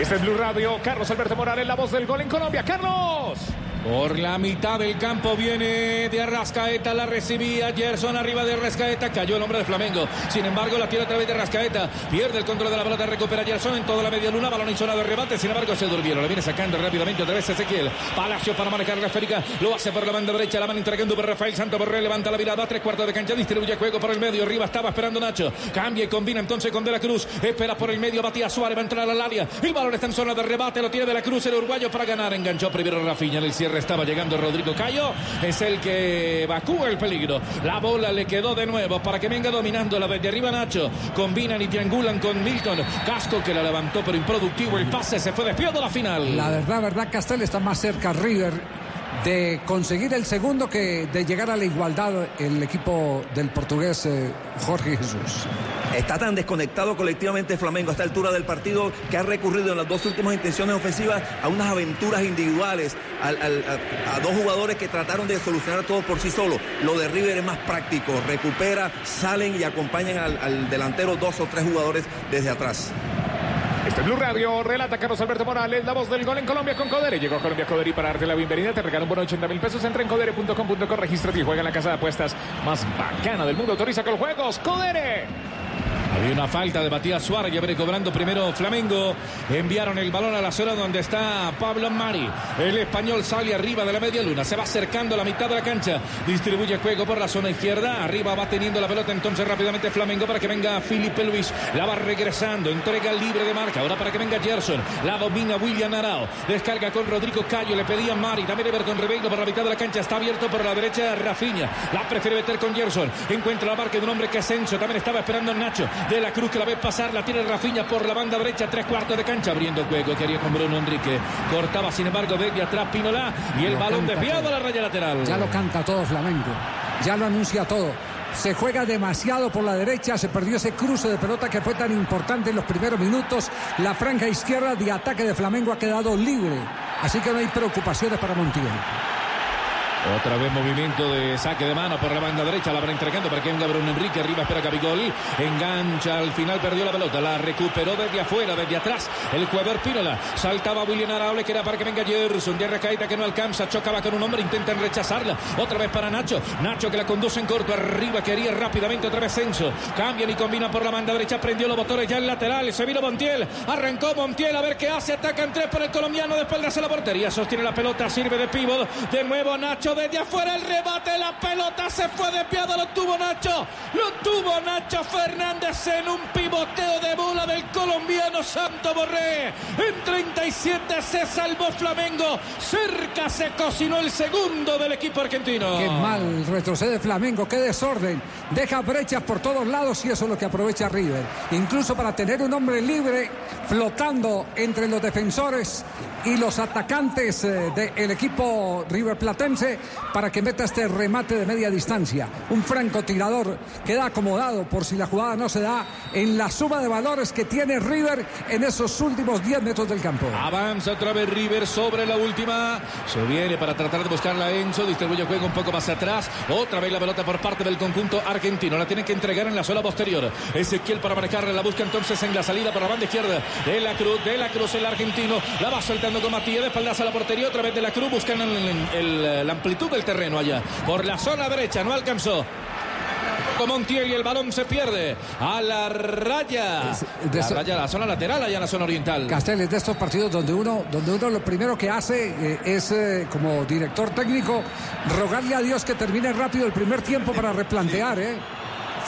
Este es Blue Radio. Carlos Alberto Morales, la voz del gol en Colombia. ¡Carlos! Por la mitad del campo viene de Arrascaeta, la recibía Gerson arriba de Arrascaeta, cayó el hombre de Flamengo. Sin embargo, la tiene a través de Arrascaeta, pierde el control de la pelota, recupera Gerson en toda la media luna, balón zona de rebate, sin embargo se durmieron, le viene sacando rápidamente otra vez Ezequiel. Palacio para manejar la esférica, lo hace por la banda derecha, la van entregando por Rafael Santo Borré, levanta la mirada, tres cuartos de cancha, distribuye juego por el medio, arriba estaba esperando Nacho, cambia y combina entonces con De la Cruz, espera por el medio, Matías Suárez va a entrar al área, el balón está en zona de rebate, lo tiene De la Cruz, el uruguayo para ganar, enganchó primero Rafinha en el cierre estaba llegando Rodrigo Cayo. Es el que evacúa el peligro. La bola le quedó de nuevo para que venga dominando la desde arriba Nacho. Combinan y triangulan con Milton. Casco que la levantó pero improductivo. El pase se fue despiado la final. La verdad, verdad, Castel está más cerca River de conseguir el segundo que de llegar a la igualdad el equipo del portugués eh, Jorge Jesús. Está tan desconectado colectivamente Flamengo a esta altura del partido que ha recurrido en las dos últimas intenciones ofensivas a unas aventuras individuales, al- al- a, dos jugadores que trataron de solucionar todo por sí solos. Lo de River es más práctico, recupera, salen y acompañan al delantero dos o tres jugadores desde atrás. Este es Blue Radio relata Carlos Alberto Morales, la voz del gol en Colombia con Codere. Llegó a Colombia Codere para darte la bienvenida te regala un bono de 80 mil pesos. Entra en codere.com.co, regístrate y juega en la casa de apuestas más bacana del mundo. Autoriza con juegos. Codere. Había una falta de Matías Suárez, ya cobrando primero Flamengo. Enviaron el balón a la zona donde está Pablo Mari. El español sale arriba de la media luna, se va acercando a la mitad de la cancha. Distribuye juego por la zona izquierda. Arriba va teniendo la pelota entonces rápidamente Flamengo para que venga Felipe Luis. La va regresando, entrega libre de marca. Ahora para que venga Gerson. La domina William Arao. Descarga con Rodrigo Cayo. Le pedía Mari. También Everton Rebeiro por la mitad de la cancha. Está abierto por la derecha Rafinha. La prefiere meter con Gerson. Encuentra la marca de un hombre que es Enzo. También estaba esperando Nacho. De la Cruz que la ve pasar. La tiene Rafinha por la banda derecha. Tres cuartos de cancha abriendo juego. Quería con Bruno Enrique. Cortaba sin embargo desde atrás Pinola. Y el Lo balón desviado todo. a la raya lateral. Ya lo canta todo Flamengo. Ya lo anuncia todo. Se juega demasiado por la derecha, se perdió ese cruce de pelota que fue tan importante en los primeros minutos. La franja izquierda de ataque de Flamengo ha quedado libre, así que no hay preocupaciones para Montiel. Otra vez movimiento de saque de mano por la banda derecha. La van entregando para que venga Bruno Enrique. Arriba espera Gabigol. Engancha. Al final perdió la pelota. La recuperó desde afuera, desde atrás. El jugador Pírola. Saltaba William Araule que era para que venga Gerson. De recaída que no alcanza. Chocaba con un hombre. Intentan rechazarla. Otra vez para Nacho. Nacho que la conduce en corto. Arriba quería rápidamente otra vez Censo. Cambian y combina por la banda derecha. Prendió los motores ya en lateral. Se vino Montiel. Arrancó Montiel a ver qué hace. Atacan tres por el colombiano. De espaldas a la portería. Sostiene la pelota. Sirve de pívot. De nuevo Nacho desde afuera. El rebate. La pelota se fue desviada. Lo tuvo Nacho. Lo tuvo Nacho Fernández en un pivoteo de bola del colombiano Santo Borré. En 37 se salvó Flamengo. Cerca se cocinó el segundo del equipo argentino. Qué mal retrocede Flamengo, qué desorden. Deja brechas por todos lados y eso es lo que aprovecha River. Incluso para tener un hombre libre flotando entre los defensores y los atacantes eh, del equipo River Platense para que meta este remate de media distancia. Un francotirador queda acomodado por si la jugada no se da en la suma de valores que tiene River en esos últimos 10 metros del campo. Avanza otra vez River sobre la última. Se viene para tratar de buscarla Enzo. Distribuye juego un poco más atrás. Otra vez la pelota por parte del conjunto argentino. La tiene que entregar en la zona posterior. Ezequiel para manejarla. La busca entonces en la salida por la banda izquierda. De la Cruz, de la Cruz el argentino. La va soltando con Matías. De espaldas a la portería. Otra vez de la Cruz. Buscan el- el- amplitud del terreno allá. Por la zona derecha. No alcanzó. Montiel y el balón se pierde a la raya. de La raya, la zona lateral allá en la zona oriental. Castel es de estos partidos donde uno, donde uno lo primero que hace eh, es, eh, como director técnico, rogarle a Dios que termine rápido el primer tiempo para replantear, ¿eh?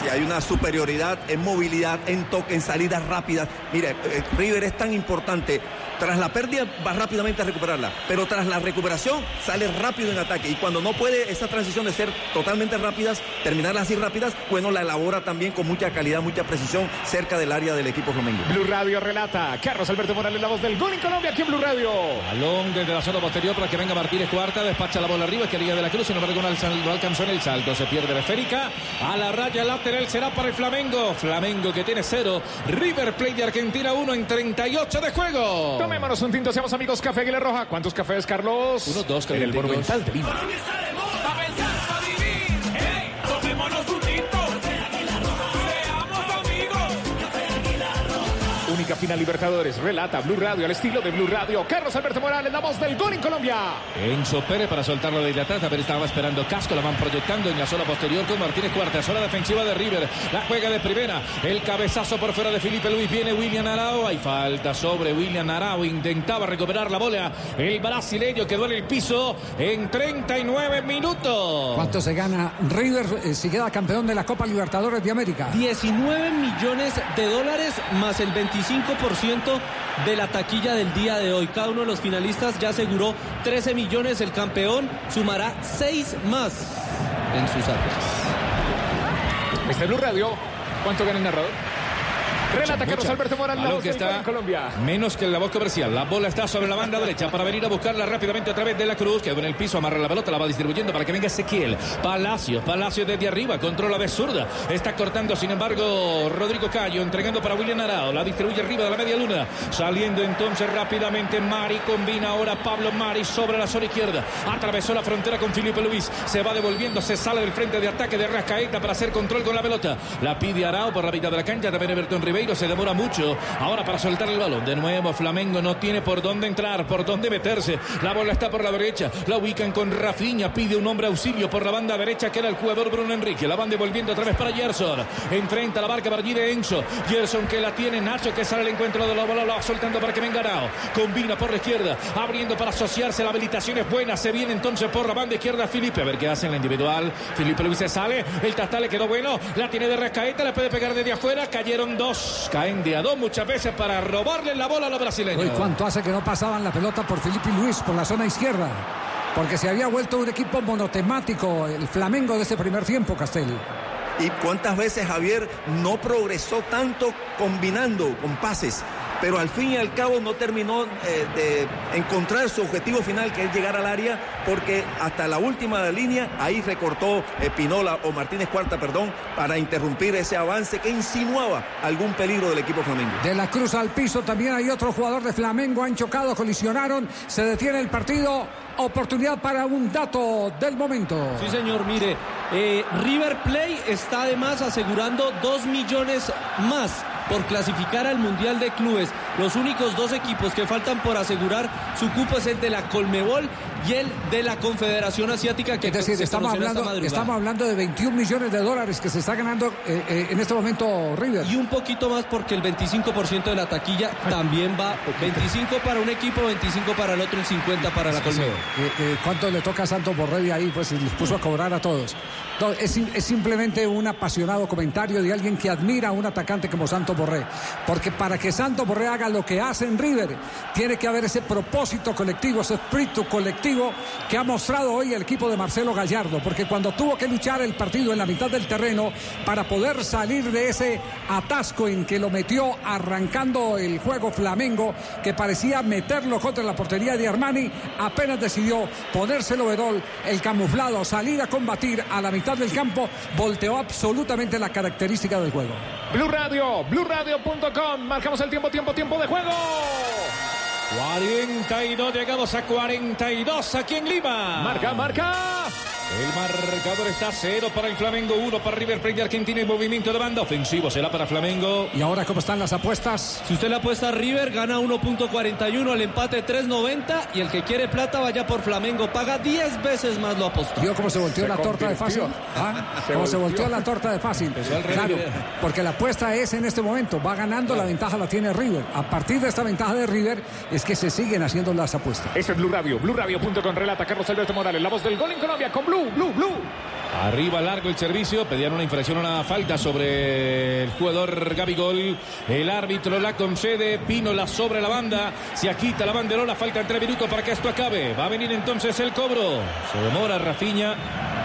Si hay una superioridad en movilidad, en toque, en salidas rápidas. Mire, eh, River es tan importante. Tras la pérdida va rápidamente a recuperarla, pero tras la recuperación sale rápido en ataque. Y cuando no puede esa transición de ser totalmente rápidas, terminarlas así rápidas, bueno, la elabora también con mucha calidad, mucha precisión cerca del área del equipo flamengo. Blue Radio relata Carlos Alberto Morales, la voz del gol en Colombia aquí en Blue Radio. Balón desde la zona posterior para que venga Martínez Cuarta, despacha la bola arriba, quería de la Cruz, sin embargo no alcanzó en el salto, se pierde la esférica, a la raya lateral será para el Flamengo, Flamengo que tiene cero, River Plate de Argentina 1 en 38 de juego. Tomémonos un tinto, seamos amigos Café Aguila Roja. ¿Cuántos cafés, Carlos? Uno, dos, En el. Monumental de Lima. Única final Libertadores. Relata Blue Radio al estilo de Blue Radio. Carlos Alberto Morales, la voz del gol en Colombia. Enzo Pérez para soltarlo desde atrás, pero estaba esperando Casco, la van proyectando en la zona posterior con Martínez Cuarta, zona defensiva de River, la juega de primera, el cabezazo por fuera de Felipe Luis, viene William Arao, hay falta sobre William Arao, intentaba recuperar la bola, el brasileño quedó en el piso en 39 minutos. ¿Cuánto se gana River eh, si queda campeón de la Copa Libertadores de América? 19 millones de dólares más el 25 25% de la taquilla del día de hoy. Cada uno de los finalistas ya aseguró 13 millones. El campeón sumará 6 más en sus arcas. Es Blue Radio. ¿Cuánto gana el narrador? Relata Carlos. Alberto Morales, la que está en Colombia. menos que la voz comercial. La bola está sobre la banda derecha para venir a buscarla rápidamente a través de la cruz. Quedó en el piso, amarra la pelota, la va distribuyendo para que venga Ezequiel. Palacio, Palacio desde arriba, controla de zurda. Está cortando, sin embargo, Rodrigo Cayo, entregando para William Arao. La distribuye arriba de la media luna. Saliendo entonces rápidamente Mari, combina ahora Pablo Mari sobre la zona izquierda. Atravesó la frontera con Felipe Luis. Se va devolviendo, se sale del frente de ataque de Rascaeta para hacer control con la pelota. La pide Arao por la mitad de la cancha. También Everton Se demora mucho. Ahora para soltar el balón. De nuevo Flamengo no tiene por dónde entrar, por dónde meterse. La bola está por la derecha. La ubican con Rafinha. Pide un hombre auxilio por la banda derecha que era el jugador Bruno Enrique. La van devolviendo otra vez para Gerson. Enfrenta la barca para allí Enzo. Gerson que la tiene. Nacho que sale al encuentro de la bola. La va soltando para que venga Arao. Combina por la izquierda. Abriendo para asociarse. La habilitación es buena. Se viene entonces por la banda izquierda Felipe. A ver qué hace en la individual. Felipe Luis se sale. El Tata le quedó bueno. La tiene de Rascaeta. Le puede pegar desde afuera. Cayeron dos. Caen de a dos muchas veces para robarle la bola a los brasileños. Uy, ¿cuánto hace que no pasaban la pelota por Felipe Luis por la zona izquierda? Porque se había vuelto un equipo monotemático, el Flamengo de este primer tiempo, Castel. ¿Y cuántas veces Javier no progresó tanto combinando con pases? Pero al fin y al cabo no terminó eh, de encontrar su objetivo final, que es llegar al área, porque hasta la última línea ahí recortó eh, Pinola o Martínez Cuarta, perdón, para interrumpir ese avance que insinuaba algún peligro del equipo flamengo. De la cruz al piso también hay otro jugador de Flamengo, han chocado, colisionaron, se detiene el partido, oportunidad para un dato del momento. Sí, señor, mire, eh, River Play está además asegurando 2 millones más por clasificar al Mundial de Clubes. Los únicos dos equipos que faltan por asegurar su cupo es el de la Colmebol y el de la Confederación Asiática que Es decir, se estamos hablando, estamos hablando de 21 millones de dólares que se está ganando eh, eh, en este momento River. Y un poquito más porque el 25% de la taquilla también va 25 para un equipo, 25 para el otro, el 50 para la sí. Eh, eh, ¿Cuánto le toca a Santos Borré de ahí? Pues y les puso a cobrar a todos. No, es, es simplemente un apasionado comentario de alguien que admira a un atacante como Santos Borré. Porque para que Santos Borré haga lo que hace en River, tiene que haber ese propósito colectivo, ese espíritu colectivo que ha mostrado hoy el equipo de Marcelo Gallardo. Porque cuando tuvo que luchar el partido en la mitad del terreno para poder salir de ese atasco en que lo metió arrancando el juego Flamengo, que parecía meterlo contra la portería de Armani, apenas decidió ponerse el overol, el camuflado, salir a combatir a la mitad del campo, volteó absolutamente la característica del juego. Blue Radio, BlueRadio.com. Marcamos el tiempo, tiempo, tiempo de juego. 42, llegamos a 42 aquí en Lima. Marca, marca. El marcador está cero para el Flamengo, uno para River Plate de Argentina y movimiento de banda ofensivo será para Flamengo. ¿Y ahora cómo están las apuestas? Si usted le apuesta a River, gana 1.41, el empate 3.90 y el que quiere plata vaya por Flamengo, paga 10 veces más lo apostado. ¿Vio cómo se volteó Se la torta de fácil? ¿Ah? Se ¿Cómo se volteó. la torta de fácil? Claro, porque la apuesta es en este momento, va ganando, la ventaja la tiene River. A partir de esta ventaja de River es que se siguen haciendo las apuestas. Ese es Blue Radio, BlueRadio.com. Relata Carlos Alberto Morales, la voz del gol en Colombia con Blue, Blue, Blue. Arriba largo el servicio, pedían una infracción, una falta sobre el jugador Gabigol. El árbitro la concede, Pino la sobre la banda, se agita la banderola, faltan tres minutos para que esto acabe. Va a venir entonces el cobro. Se demora Rafiña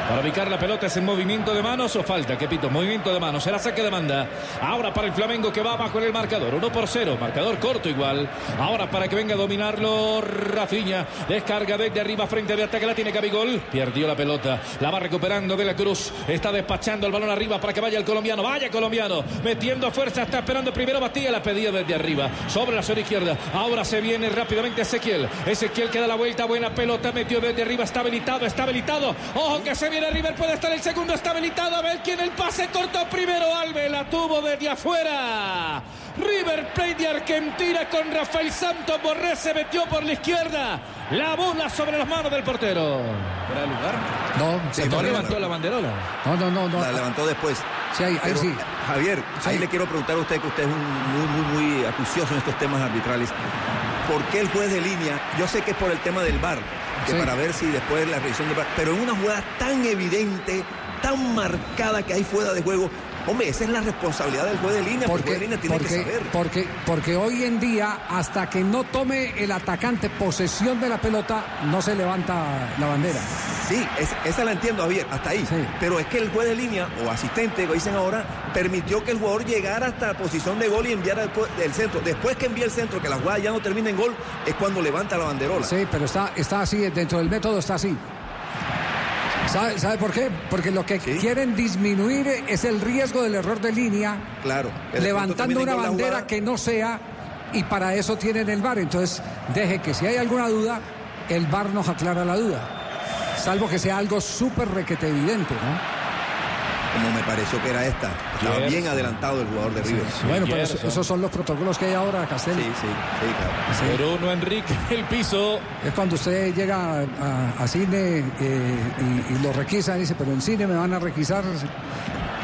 para ubicar la pelota, ¿es en movimiento de manos o falta? ¿Qué pito? Movimiento de manos, será saque de banda. Ahora para el Flamengo que va abajo en el marcador, 1 por 0, marcador corto igual. Ahora para que venga a dominarlo Rafiña, descarga desde arriba frente de ataque, la tiene Gabigol, perdió la pelota, la va recuperando de la Cruz, está despachando el balón arriba para que vaya el colombiano, vaya colombiano, metiendo fuerza, está esperando primero Batilla, la pedía desde arriba, sobre la zona izquierda, ahora se viene rápidamente Ezequiel, Ezequiel que da la vuelta, buena pelota, metió desde arriba, está habilitado, está habilitado, ojo que se viene River, puede estar el segundo, está habilitado, a ver quién el pase cortó primero, Alves la tuvo desde afuera. River Plate de Argentina con Rafael Santos Borré se metió por la izquierda. La bola sobre las manos del portero. ¿Fuera de lugar? No, Se se no no, levantó la banderola. no, no, no, no. La levantó después. Sí, ahí, ahí Pero, sí. Javier, ahí Sí. le quiero preguntar a usted que usted es un muy, muy, muy acucioso en estos temas arbitrales. ¿Por qué el juez de línea? Yo sé que es por el tema del VAR, que Sí. para ver si después la revisión del VAR, pero en una jugada tan evidente, tan marcada que hay fuera de juego, Hombre, esa es la responsabilidad del juez de línea, porque el juez de línea tiene porque, que saber. Porque, porque hoy en día, hasta que no tome el atacante posesión de la pelota, no se levanta la bandera. Sí, es- esa la entiendo, Javier, hasta ahí. Pero es que el juez de línea o asistente, como dicen ahora, permitió que el jugador llegara hasta la posición de gol y enviara el centro. Después que envía el centro, que la jugada ya no termina en gol, es cuando levanta la banderola. Sí, pero está, está así, dentro del método está así. ¿Sabe, sabe por qué? Porque lo que quieren disminuir es el riesgo del error de línea, Claro. levantando una bandera jugada. que no sea, y para eso tienen el VAR. Entonces, deje que si hay alguna duda, el VAR nos aclara la duda. Salvo que sea algo súper requete evidente, ¿no? Como me pareció que era esta. Estaba Gerson. bien adelantado el jugador de River. bueno, pero esos son los protocolos que hay ahora, Castel. Sí, sí, sí, claro. Sí. Pero uno Enrique, el piso. Es cuando usted llega a, a cine eh, y, y lo requisan, dice, pero en cine me van a requisar.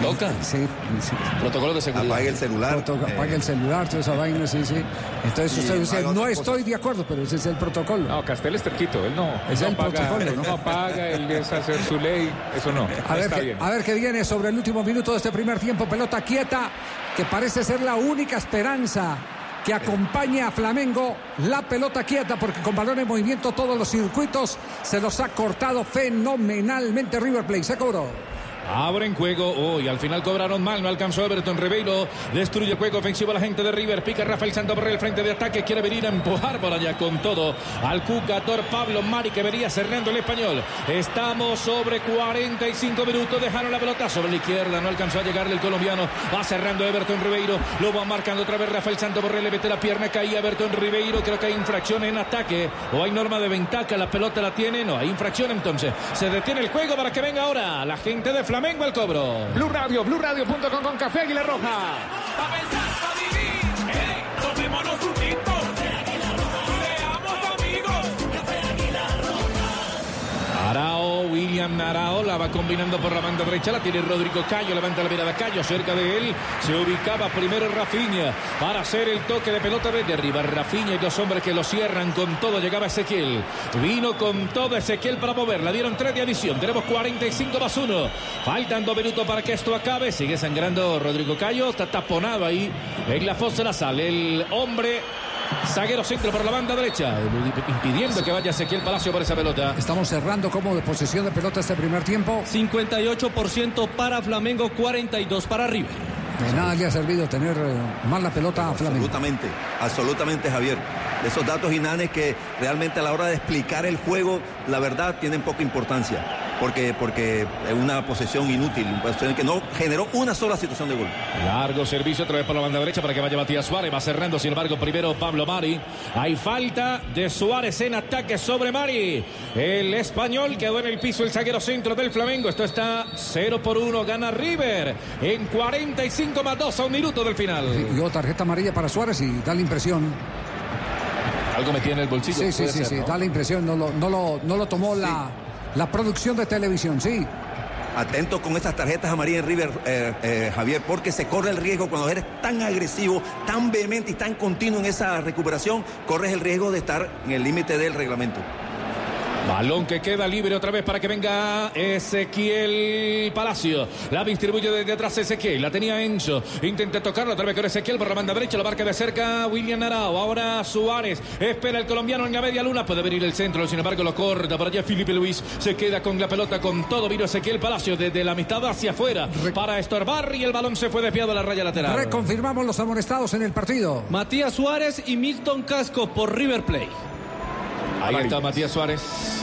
Toca. Sí, sí. Protocolo de seguridad. Apague el celular. Eh, apague el celular, toda esa vaina, sí, sí. Entonces usted dice, no estoy de acuerdo, pero ese es el protocolo. No, Castel es terquito, él no. Es no el apaga, protocolo, él ¿no? no apaga, él es hacer su ley, eso no. A ver, está qué, bien. a ver qué viene sobre el último minuto de este primer tiempo. Pelota quieta, que parece ser la única esperanza que acompaña a Flamengo. La pelota quieta, porque con balón en movimiento todos los circuitos se los ha cortado fenomenalmente River Plate. Se cobró. Abre en juego. Uy, al final cobraron mal. No alcanzó Everton Ribeiro. Destruye juego ofensivo a la gente de River. Pica Rafael Santaborre el frente de ataque. Quiere venir a empujar por allá con todo al jugador Pablo Mari que venía cerrando el español. Estamos sobre 45 minutos. Dejaron la pelota sobre la izquierda. No alcanzó a llegarle el colombiano. Va cerrando Everton Ribeiro. Lo va marcando otra vez Rafael Santaborre. Le mete la pierna. Caía Everton Ribeiro. Creo que hay infracción en ataque. O hay norma de ventaja. La pelota la tiene. No, hay infracción entonces. Se detiene el juego para que venga ahora la gente de Flamengo al cobro. Blue Radio, BlueRadio.com con Café Águila Roja. Pa' pensar, pa' vivir. Hey, tomémonos un tinto. Arao, William Arao la va combinando por la banda derecha, la tiene Rodrigo Cayo, levanta la mirada Cayo, cerca de él se ubicaba primero Rafinha para hacer el toque de pelota desde arriba. Rafinha y dos hombres que lo cierran con todo, llegaba Ezequiel, vino con todo Ezequiel para moverla, dieron tres de adición, tenemos 45 más uno, faltan dos minutos para que esto acabe, sigue sangrando Rodrigo Cayo, está taponado ahí en la fosa nasal, el hombre Zaguero centro por la banda derecha, impidiendo que vaya Ezequiel Palacio por esa pelota. Estamos cerrando como de posesión de pelota este primer tiempo. 58% para Flamengo, 42 para River. De nada le ha servido tener eh, mal la pelota a Flamengo. Absolutamente, absolutamente Javier. De esos datos inanes que realmente a la hora de explicar el juego, la verdad, tienen poca importancia. Porque, porque es una posesión inútil, una posesión que no generó una sola situación de gol. Largo servicio otra vez por la banda derecha para que vaya Matías Suárez. Va cerrando, sin embargo, primero Pablo Mari. Hay falta de Suárez en ataque sobre Mari. El español quedó en el piso, el zaguero centro del Flamengo. Esto está 0 por 1. Gana River en 45 más 2 a un minuto del final. Yo tarjeta amarilla para Suárez y da la impresión. Algo metía en el bolsillo. Sí, sí, sí, ser, sí, ¿no? da la impresión. No lo, no lo, no lo tomó la, la producción de televisión, sí. Atentos con estas tarjetas amarillas en River, eh, eh, Javier, porque se corre el riesgo cuando eres tan agresivo, tan vehemente y tan continuo en esa recuperación, corres el riesgo de estar en el límite del reglamento. Balón que queda libre otra vez para que venga Ezequiel Palacio. La distribuye desde atrás Ezequiel. La tenía Enzo. Intenta tocarla otra vez con Ezequiel por la banda derecha. La marca de cerca William Arao. Ahora Suárez. Espera el colombiano en la media luna. Puede venir el centro. Sin embargo, lo corta. Por allá Felipe Luis. Se queda con la pelota con todo. Vino Ezequiel Palacio desde la mitad hacia afuera para estorbar. Y el balón se fue desviado a la raya lateral. Reconfirmamos los amonestados en el partido. Matías Suárez y Milton Casco por River Plate. Ahí está Matías Suárez.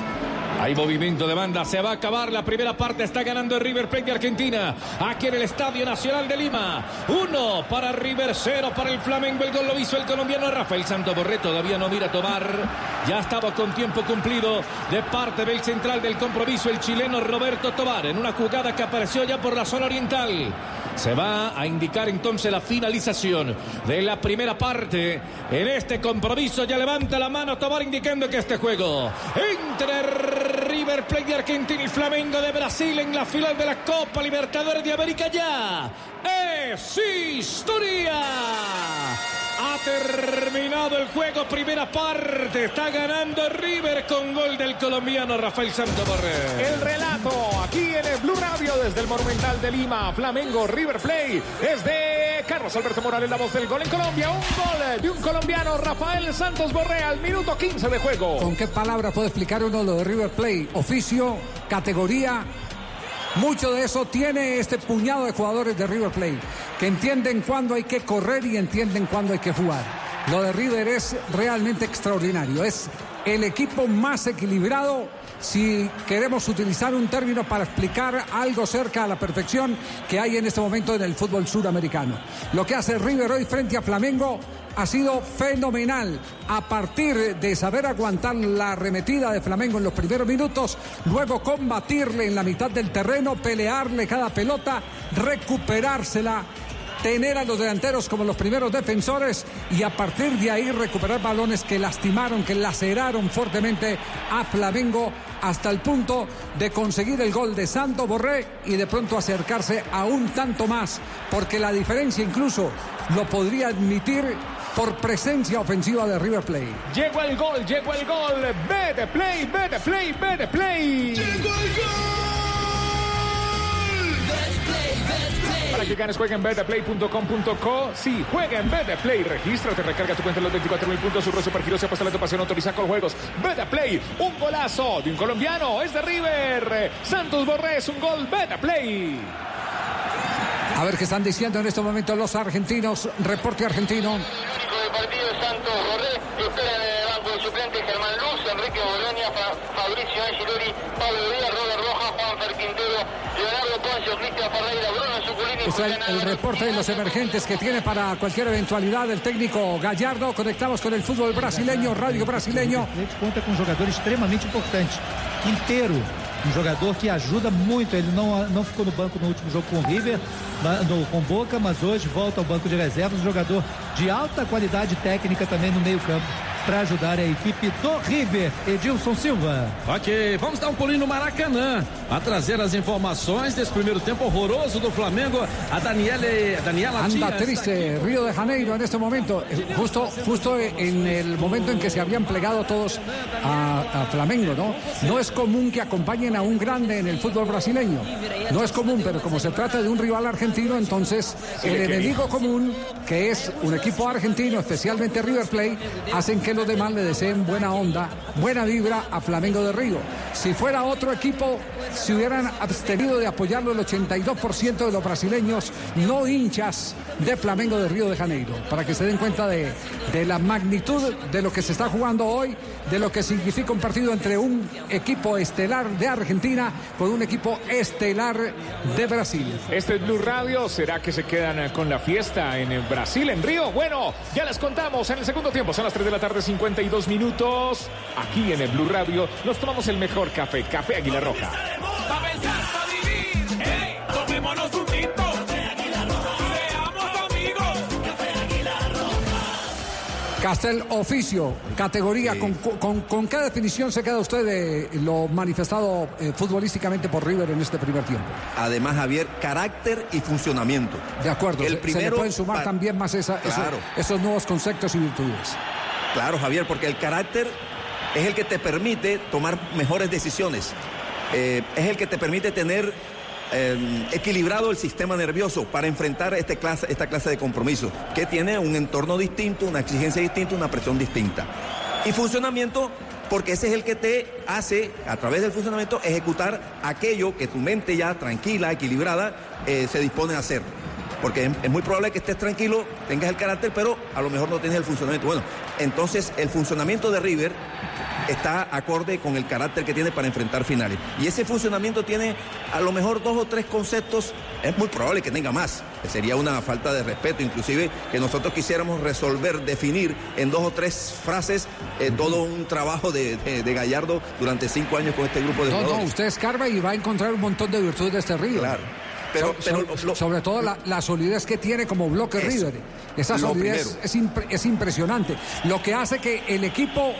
Hay movimiento de banda, se va a acabar la primera parte, está ganando el River Plate de Argentina, aquí en el Estadio Nacional de Lima. Uno para River, cero para el Flamengo, el gol lo hizo el colombiano Rafael Santo Borré, todavía no mira a tomar, ya estaba con tiempo cumplido de parte del central del compromiso, el chileno Roberto Tobar, en una jugada que apareció ya por la zona oriental. Se va a indicar entonces la finalización de la primera parte. En este compromiso ya levanta la mano Tobar indicando que este juego entre River Plate de Argentina y Flamengo de Brasil en la final de la Copa Libertadores de América ya es historia. Ha terminado el juego, primera parte. Está ganando River con gol del colombiano Rafael Santos Borré. El relato aquí en el Blue Radio desde el Monumental de Lima, Flamengo River Play, es de Carlos Alberto Morales, la voz del gol en Colombia. Un gol de un colombiano, Rafael Santos Borré, al minuto 15 de juego. ¿Con qué palabra puede explicar uno lo de River Plate? Oficio, categoría. Mucho de eso tiene este puñado de jugadores de River Plate, que entienden cuándo hay que correr y entienden cuándo hay que jugar. Lo de River es realmente extraordinario. Es el equipo más equilibrado, si queremos utilizar un término para explicar algo cerca a la perfección que hay en este momento en el fútbol suramericano. Lo que hace River hoy frente a Flamengo ha sido fenomenal. A partir de saber aguantar la arremetida de Flamengo en los primeros minutos, luego combatirle en la mitad del terreno, pelearle cada pelota, recuperársela tener a los delanteros como los primeros defensores y a partir de ahí recuperar balones que lastimaron, que laceraron fuertemente a Flamengo hasta el punto de conseguir el gol de Santo Borré y de pronto acercarse a un tanto más, porque la diferencia incluso lo podría admitir por presencia ofensiva de River Plate. Llegó el gol, llegó el gol. Ve de play, ve de play, ve de play. ¡Llegó el Para que ganes, juega en betplay.com.co. Sí, juega en Betplay. Regístrate, recarga tu cuenta en los 24 mil puntos. Surro Supergiro se apuesta la tu pasión, autoriza con juegos. Betplay, un golazo de un colombiano. Es de River. Santos Borré es un gol. Betplay. A ver qué están diciendo en este momento los argentinos. Reporte argentino. del partido Santos Borré, que espera en el banco de suplentes Germán Luz, Enrique Bolonia, Fa- Fabricio Angelori, Pablo Díaz, Robert Rojas, Juan Quintero, Leonardo Zuculini, Es el, el reporte de los emergentes que tiene para cualquier eventualidad el técnico Gallardo. Conectamos con el fútbol brasileño, radio brasileño. Conta com um jogador extremamente importante. Quinteiro, um jogador que ajuda muito. Ele não, não ficou no banco no último jogo com o River, no, com Boca, mas hoje volta ao banco de reservas. Um jogador de alta qualidade técnica também no meio-campo para ajudar a equipe do River. Edilson Silva. Ok, vamos dar um pulinho no Maracanã a trazer as informações desse primeiro tempo horroroso do Flamengo. A Daniele, a Daniela Anda triste Río de Janeiro en este momento, eh, justo, justo en el momento en que se habían plegado todos a, a Flamengo, ¿no? No es común que acompañen a un grande en el fútbol brasileño. No es común, pero como se trata de un rival argentino, entonces el enemigo común, que es un equipo argentino, especialmente River Plate, hacen que los demás le deseen buena onda, buena vibra a Flamengo de Río. Si fuera otro equipo, se hubieran abstenido de apoyarlo el 82% de los brasileños no hinchas de Flamengo de Río de Janeiro, para que se den cuenta de, de la magnitud de lo que se está jugando hoy, de lo que significa un partido entre un equipo estelar de Argentina con un equipo estelar de Brasil. Este es Blue Radio. ¿Será que se quedan con la fiesta en Brasil, en Río? Bueno, ya les contamos en el segundo tiempo. Son las 3 de la tarde, 52 minutos. Aquí en el Blue Radio nos tomamos el mejor café, Café Águila Roja. Un tinto. Seamos amigos. Castel Oficio, categoría, con, con- con qué definición se queda usted de lo manifestado eh, futbolísticamente por River en este primer tiempo? Además, Javier, carácter y funcionamiento. De acuerdo, El se- se, le primero pueden sumar también más esa- esos nuevos conceptos y virtudes. Claro, Javier, porque el carácter es el que te permite tomar mejores decisiones. Eh, es el que te permite tener eh, equilibrado el sistema nervioso para enfrentar este clase, esta clase de compromiso, que tiene un entorno distinto, una exigencia distinta, una presión distinta. Y funcionamiento, porque ese es el que te hace, a través del funcionamiento, ejecutar aquello que tu mente ya tranquila, equilibrada, eh, se dispone a hacer. Porque es, muy probable que estés tranquilo, tengas el carácter, pero a lo mejor no tienes el funcionamiento. Bueno, entonces el funcionamiento de River está acorde con el carácter que tiene para enfrentar finales. Y ese funcionamiento tiene a lo mejor dos o tres conceptos, es muy probable que tenga más. Sería una falta de respeto, inclusive que nosotros quisiéramos resolver, definir en dos o tres frases eh, todo un trabajo de, de- de Gallardo durante cinco años con este grupo de No, no, jugadores. usted escarba y va a encontrar un montón de virtudes de este río. Claro. Pero, So- pero so- lo- sobre todo la, la solidez que tiene como bloque River. Esa solidez es, impre- es impresionante. Lo que hace que el equipo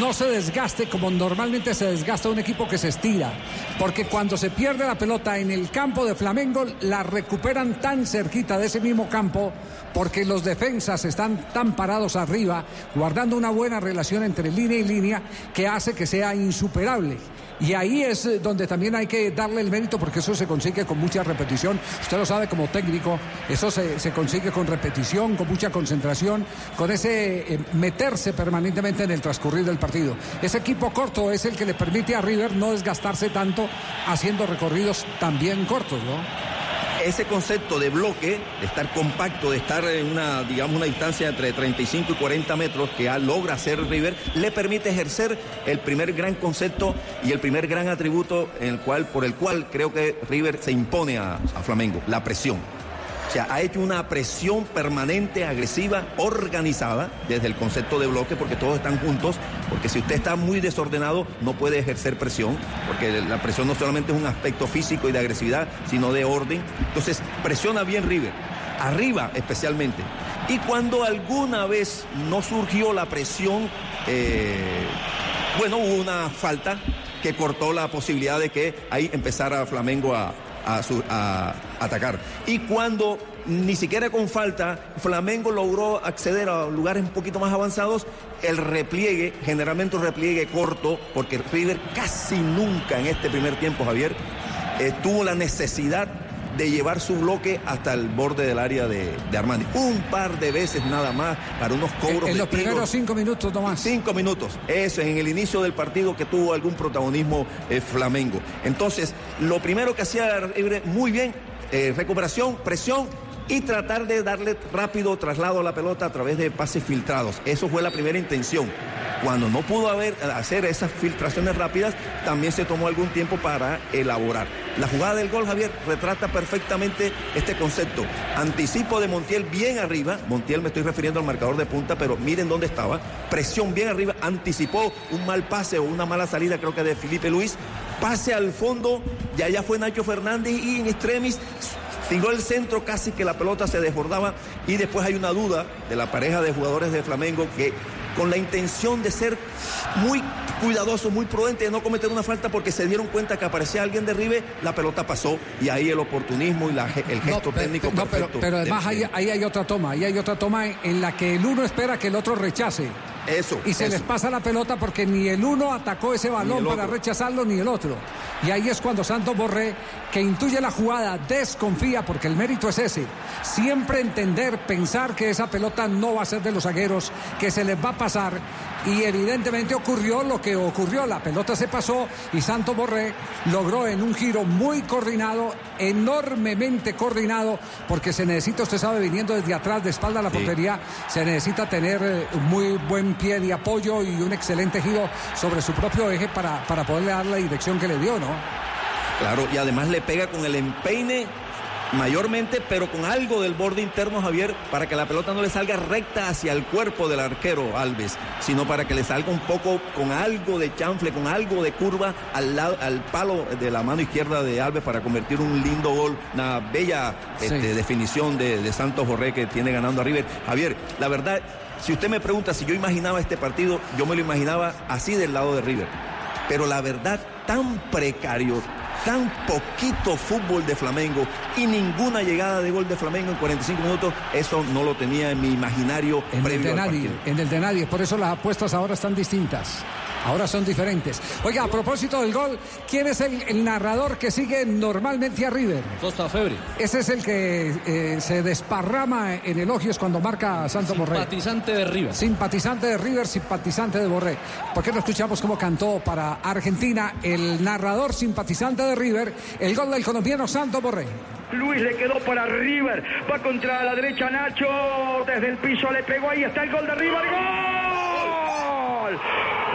no se desgaste como normalmente se desgasta un equipo que se estira. Porque cuando se pierde la pelota en el campo de Flamengo, la recuperan tan cerquita de ese mismo campo porque los defensas están tan parados arriba, guardando una buena relación entre línea y línea que hace que sea insuperable. Y ahí es eh, donde también hay que darle el mérito porque eso se consigue con mucha repetición. Usted lo sabe como técnico, eso se, se consigue con repetición, con mucha concentración, con ese eh, meterse permanentemente en el transcurrir del partido. Ese equipo corto es el que le permite a River no desgastarse tanto haciendo recorridos también cortos, ¿no? Ese concepto de bloque, de estar compacto, de estar en una, digamos, una distancia entre 35 y 40 metros que logra hacer River, le permite ejercer el primer gran concepto y el primer gran atributo en el cual, por el cual creo que River se impone a Flamengo, la presión. O sea, ha hecho una presión permanente, agresiva, organizada desde el concepto de bloque, porque todos están juntos, porque si usted está muy desordenado no puede ejercer presión, porque la presión no solamente es un aspecto físico y de agresividad, sino de orden. Entonces, presiona bien River, arriba especialmente. Y cuando alguna vez no surgió la presión, eh, bueno, hubo una falta que cortó la posibilidad de que ahí empezara Flamengo a, atacar. Y cuando ni siquiera con falta Flamengo logró acceder a lugares un poquito más avanzados, el repliegue, generalmente un repliegue corto, porque River casi nunca en este primer tiempo, Javier, eh, tuvo la necesidad de llevar su bloque hasta el borde del área de, de Armani. Un par de veces nada más para unos cobros En, en los primeros cinco minutos nomás. Cinco minutos. Eso, en el inicio del partido que tuvo algún protagonismo eh, Flamengo. Entonces, lo primero que hacía River muy bien, eh, recuperación, presión y tratar de darle rápido traslado a la pelota a través de pases filtrados. Eso fue la primera intención. Cuando no pudo haber, hacer esas filtraciones rápidas, también se tomó algún tiempo para elaborar. La jugada del gol, Javier, retrata perfectamente este concepto. Anticipo de Montiel bien arriba. Montiel me estoy refiriendo al marcador de punta, pero miren dónde estaba. Presión bien arriba. Anticipó un mal pase o una mala salida, creo que de Felipe Luis. Pase al fondo. Y allá fue Nacho Fernández y en extremis Tiró el centro, casi que la pelota se desbordaba y después hay una duda de la pareja de jugadores de Flamengo que con la intención de ser muy cuidadoso, muy prudente, de no cometer una falta porque se dieron cuenta que aparecía alguien de River, la pelota pasó y ahí el oportunismo y la el gesto técnico No, pero, perfecto. pero de- además ahí, ahí hay otra toma, ahí hay otra toma en, en la que el uno espera que el otro rechace. Eso. Y se eso. les pasa la pelota porque ni el uno atacó ese balón para rechazarlo ni el otro. Y ahí es cuando Santos Borré, que intuye la jugada, desconfía porque el mérito es ese. Siempre entender, pensar que esa pelota no va a ser de los zagueros, que se les va a pasar. Y evidentemente ocurrió lo que ocurrió. La pelota se pasó y Santos Borré logró en un giro muy coordinado, enormemente coordinado, porque se necesita, usted sabe, viniendo desde atrás, de espalda a la Sí. portería, se necesita tener eh, muy buen pie de apoyo y un excelente giro sobre su propio eje para, para poderle dar la dirección que le dio, ¿no? Claro, y además le pega con el empeine mayormente, pero con algo del borde interno, Javier, para que la pelota no le salga recta hacia el cuerpo del arquero Alves, sino para que le salga un poco con algo de chanfle, con algo de curva al, lado, al palo de la mano izquierda de Alves para convertir un lindo gol, una bella este, definición de, de Santos Borré que tiene ganando a River. Javier, la verdad, si usted me pregunta si yo imaginaba este partido, yo me lo imaginaba así del lado de River. Pero la verdad, tan precario, tan poquito fútbol de Flamengo y ninguna llegada de gol de Flamengo en 45 minutos, eso no lo tenía en mi imaginario En el de al nadie, partido. en el de nadie. Por eso las apuestas ahora están distintas. Ahora son diferentes. Oiga, a propósito del gol, ¿quién es el, el narrador que sigue normalmente a River? Costa Febre. Ese es el que eh, se desparrama en elogios cuando marca a Santos Borré. Simpatizante de River. Simpatizante de River, simpatizante de Borré. ¿Por qué no escuchamos cómo cantó para Argentina el narrador simpatizante de River el gol del colombiano Santos Borré? Luis le quedó para River. Va contra la derecha Nacho. Desde el piso le pegó. Ahí está el gol de River. ¡Gol!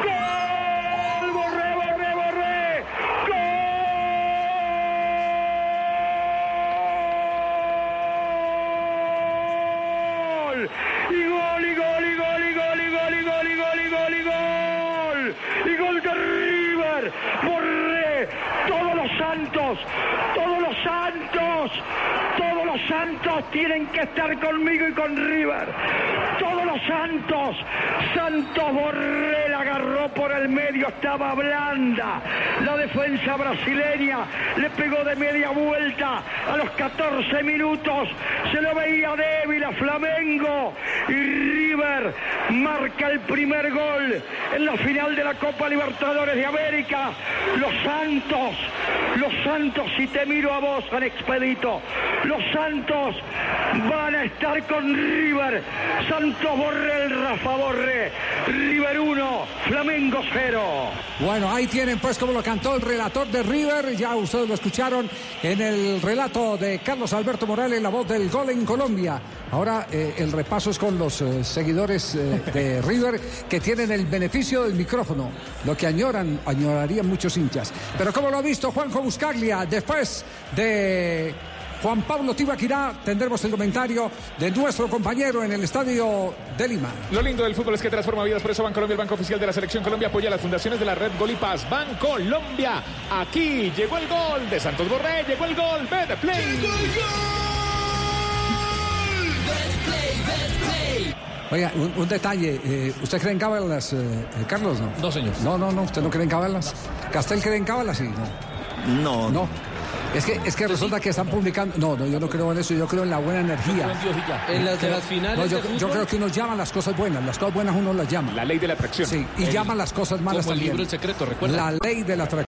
¡Gol! ¡Borré, borré, borré! ¡Gol! Y gol, y gol, y gol, y gol, y gol, y gol, y gol, y gol, y gol. Y gol de River. Borré. Todos los santos. Todos los santos. Santos. Los Santos tienen que estar conmigo y con River. Todos los Santos. Santos Borrell agarró por el medio, estaba blanda. La defensa brasileña le pegó de media vuelta a los 14 minutos. Se lo veía débil a Flamengo. Y River marca el primer gol en la final de la Copa Libertadores de América. Los Santos, los Santos, si te miro a vos, San Expedito, los Santos van a estar con River. Santos Borrell, Rafa Borre, River 1, Flamengo 0. Bueno, ahí tienen pues como lo cantó el relator de River, ya ustedes lo escucharon en el relato de Carlos Alberto Morales, la voz del gol en Colombia. Ahora eh, el repaso es con los eh, seguidores eh, de River que tienen el beneficio del micrófono, lo que añoran, añorarían muchos hinchas. Pero como lo ha visto Juanjo Buscaglia, después de Juan Pablo Tibaquirá, tendremos el comentario de nuestro compañero en el estadio de Lima. Lo lindo del fútbol es que transforma vidas, por eso Bancolombia, el banco oficial de la selección Colombia, apoya las fundaciones de la red Gol y Paz. Bancolombia, aquí llegó el gol de Santos Borré, llegó el gol, ve de play. Oiga, un, un detalle, eh, ¿usted cree en cábalas, eh, eh, Carlos? No? No, señor. No, no, no, ¿usted no cree en cábalas? ¿Castel cree en cábalas? Sí, no. No. No. Es que, es que resulta que están publicando. No, no, yo no creo en eso, yo creo en la buena energía. En las de las finales No, yo, de yo fútbol. creo que uno llama las cosas buenas, las cosas buenas uno las llama. La ley de la atracción. Sí, y El- llama las cosas malas Como el también. libro El Secreto, ¿recuerda? La ley de la atracción.